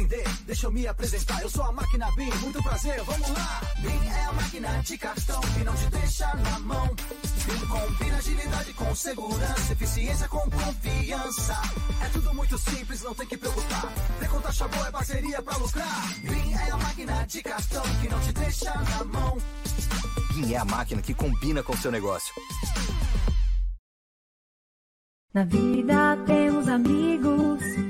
Speaker 2: Vender, deixa eu me apresentar. Eu sou a máquina BIM, muito prazer, vamos lá. BIM é a máquina de cartão que não te deixa na mão. BIM combina agilidade com segurança, eficiência com confiança. É tudo muito simples, não tem que preocupar. Vem com taxa boa, é parceria pra lucrar. BIM é a máquina de cartão que não te deixa na mão.
Speaker 3: BIM é a máquina que combina com o seu negócio.
Speaker 4: Na vida temos amigos